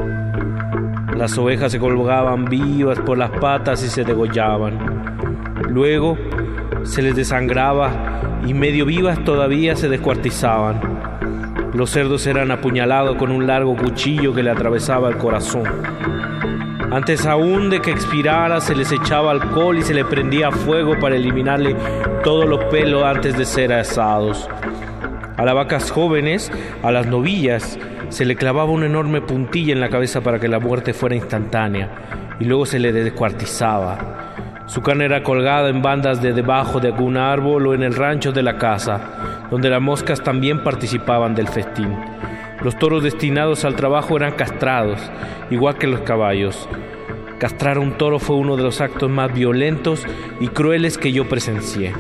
Las ovejas se colgaban vivas por las patas y se degollaban. Luego se les desangraba y medio vivas todavía se descuartizaban. Los cerdos eran apuñalados con un largo cuchillo que le atravesaba el corazón. Antes aún de que expirara se les echaba alcohol y se le prendía fuego para eliminarle todos los pelos antes de ser asados. A las vacas jóvenes, a las novillas, se le clavaba una enorme puntilla en la cabeza para que la muerte fuera instantánea y luego se le descuartizaba. Su carne era colgada en bandas de debajo de algún árbol o en el rancho de la casa, donde las moscas también participaban del festín. Los toros destinados al trabajo eran castrados, igual que los caballos. Castrar a un toro fue uno de los actos más violentos y crueles que yo presencié.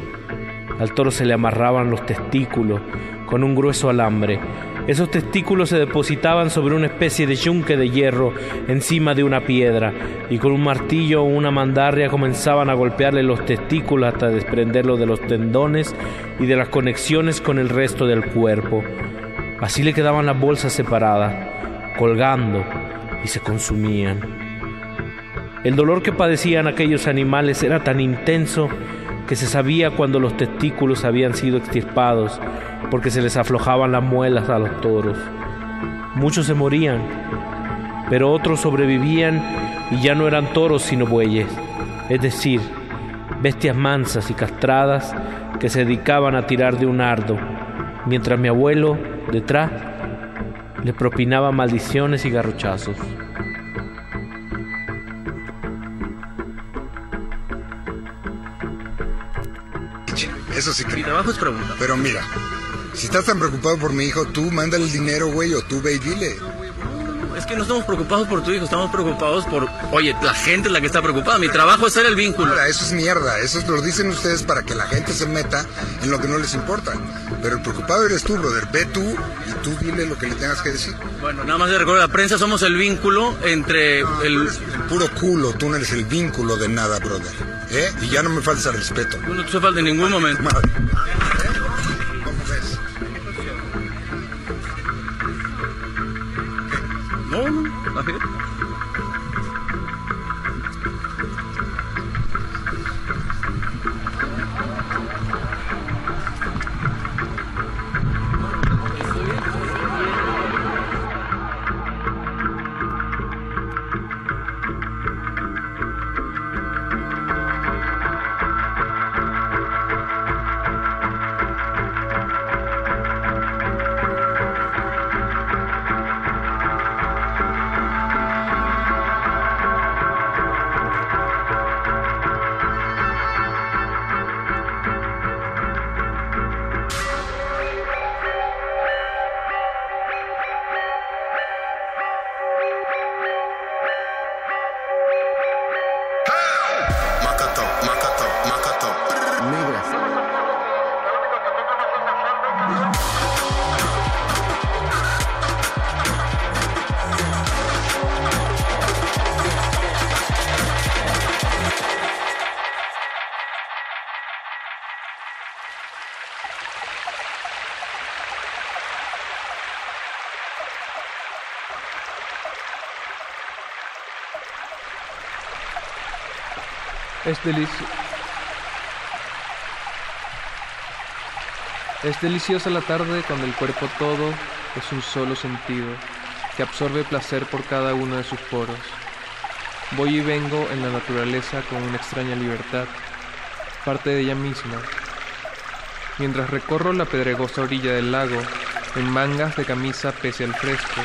Al toro se le amarraban los testículos con un grueso alambre. Esos testículos se depositaban sobre una especie de yunque de hierro encima de una piedra y con un martillo o una mandarria comenzaban a golpearle los testículos hasta desprenderlos de los tendones y de las conexiones con el resto del cuerpo. Así le quedaban las bolsas separadas, colgando, y se consumían. El dolor que padecían aquellos animales era tan intenso que se sabía cuando los testículos habían sido extirpados, porque se les aflojaban las muelas a los toros. Muchos se morían, pero otros sobrevivían y ya no eran toros sino bueyes, es decir, bestias mansas y castradas que se dedicaban a tirar de un ardo, mientras mi abuelo, detrás, le propinaba maldiciones y garrochazos. Eso sí que. Mi trabajo es preguntar. Pero mira, Si estás tan preocupado por mi hijo, tú mándale el dinero, güey, o tú ve y dile. Es que no estamos preocupados por tu hijo, estamos preocupados por, oye, la gente es la que está preocupada. Mi trabajo es ser el vínculo. Ahora, eso es mierda. Eso lo dicen ustedes para que la gente se meta en lo que no les importa. Pero el preocupado eres tú, brother. Ve tú y tú dile lo que le tengas que decir. Bueno, nada más de a la prensa, somos el vínculo entre el... El puro culo, tú no eres el vínculo de nada, brother. ¿Eh? Y ya no me faltes al respeto. No te falta en ningún momento. No, Es deliciosa la tarde cuando el cuerpo todo es un solo sentido, que absorbe placer por cada uno de sus poros. Voy y vengo en la naturaleza con una extraña libertad, parte de ella misma. Mientras recorro la pedregosa orilla del lago, en mangas de camisa pese al fresco,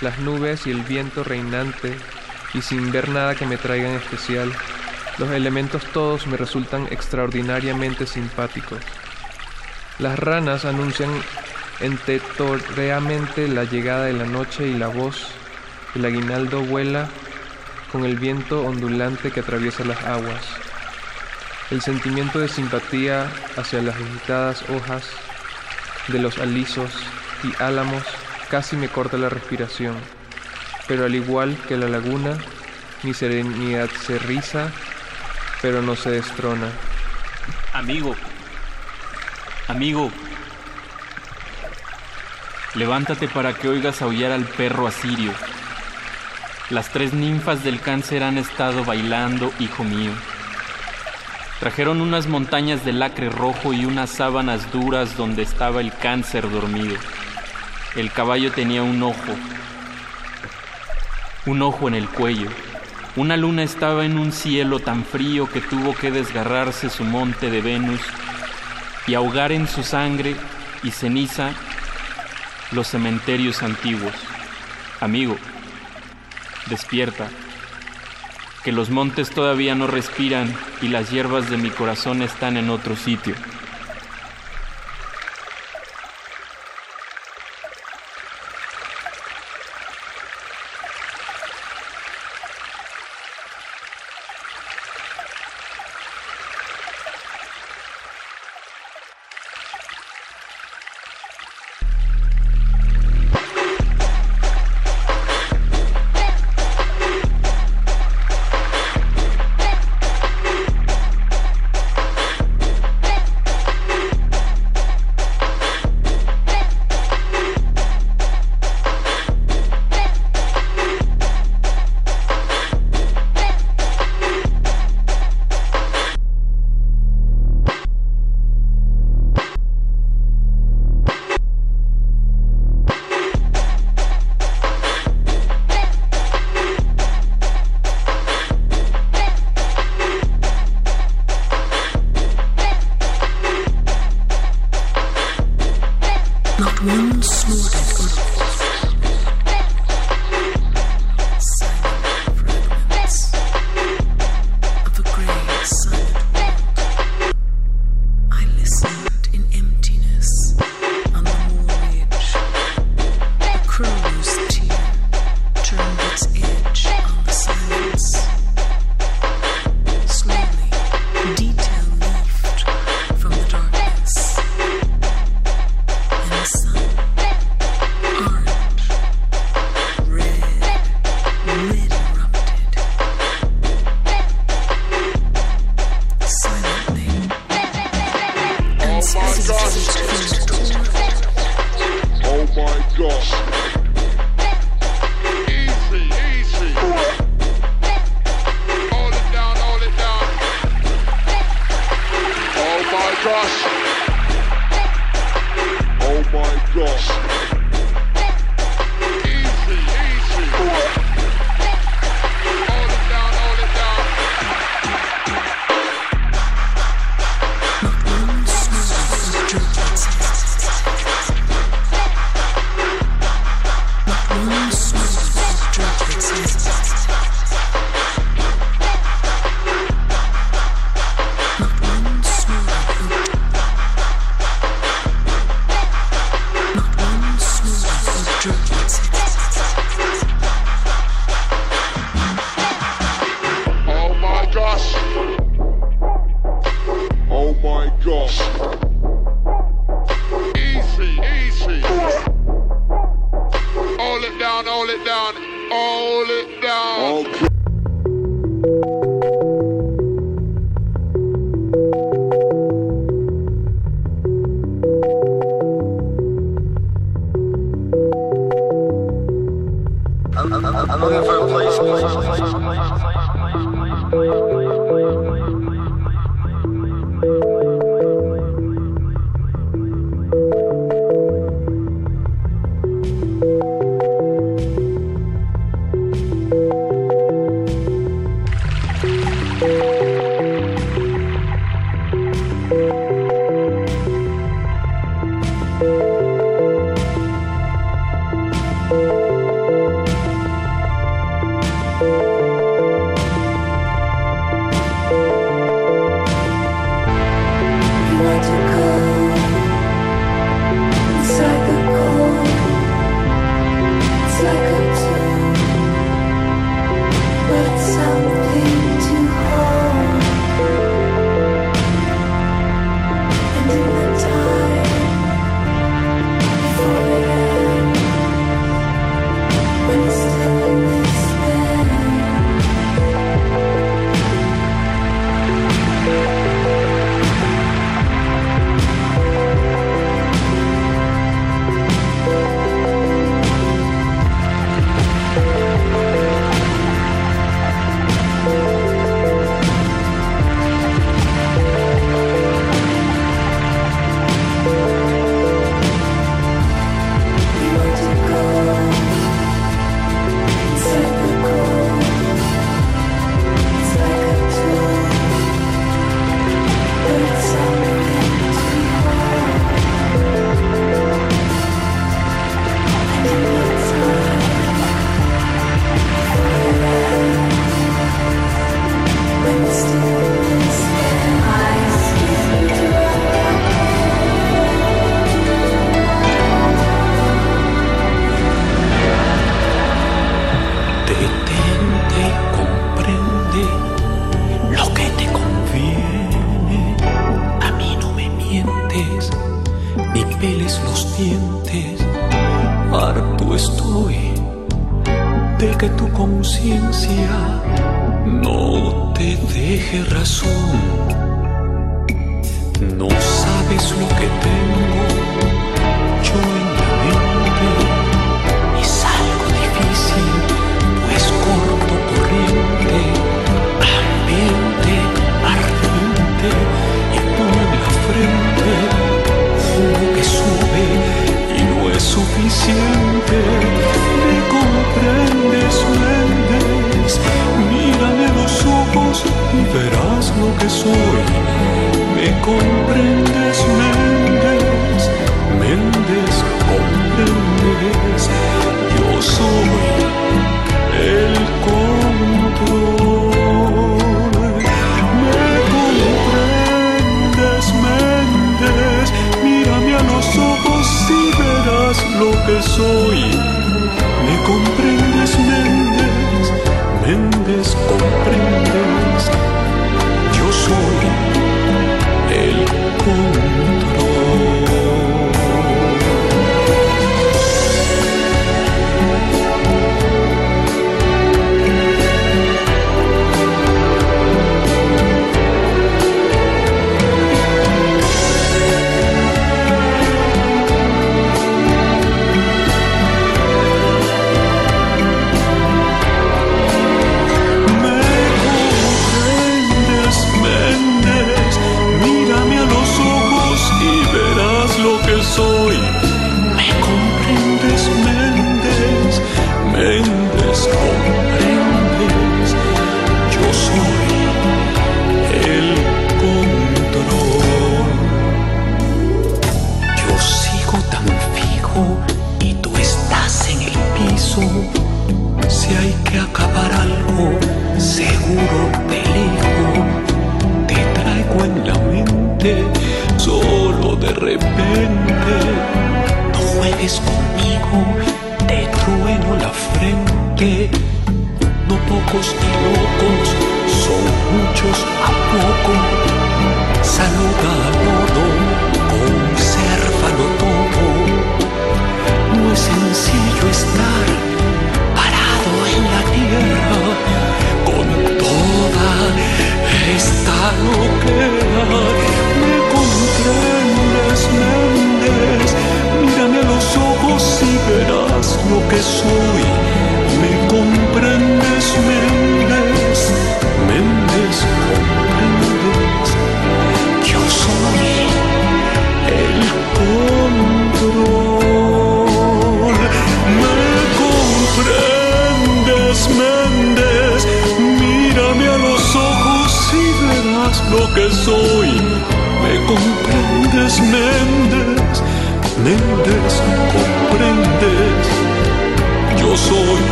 las nubes y el viento reinante, y sin ver nada que me traiga en especial, los elementos todos me resultan extraordinariamente simpáticos. Las ranas anuncian entetorreamente la llegada de la noche y la voz, el aguinaldo vuela con el viento ondulante que atraviesa las aguas. El sentimiento de simpatía hacia las agitadas hojas de los alisos y álamos casi me corta la respiración, pero al igual que la laguna, mi serenidad se riza, pero no se destrona. Amigo, amigo, levántate para que oigas aullar al perro asirio. Las tres ninfas del cáncer han estado bailando, hijo mío. Trajeron unas montañas de lacre rojo y unas sábanas duras donde estaba el cáncer dormido. El caballo tenía un ojo, un ojo en el cuello. Una luna estaba en un cielo tan frío que tuvo que desgarrarse su monte de Venus y ahogar en su sangre y ceniza los cementerios antiguos. Amigo, despierta, que los montes todavía no respiran y las hierbas de mi corazón están en otro sitio.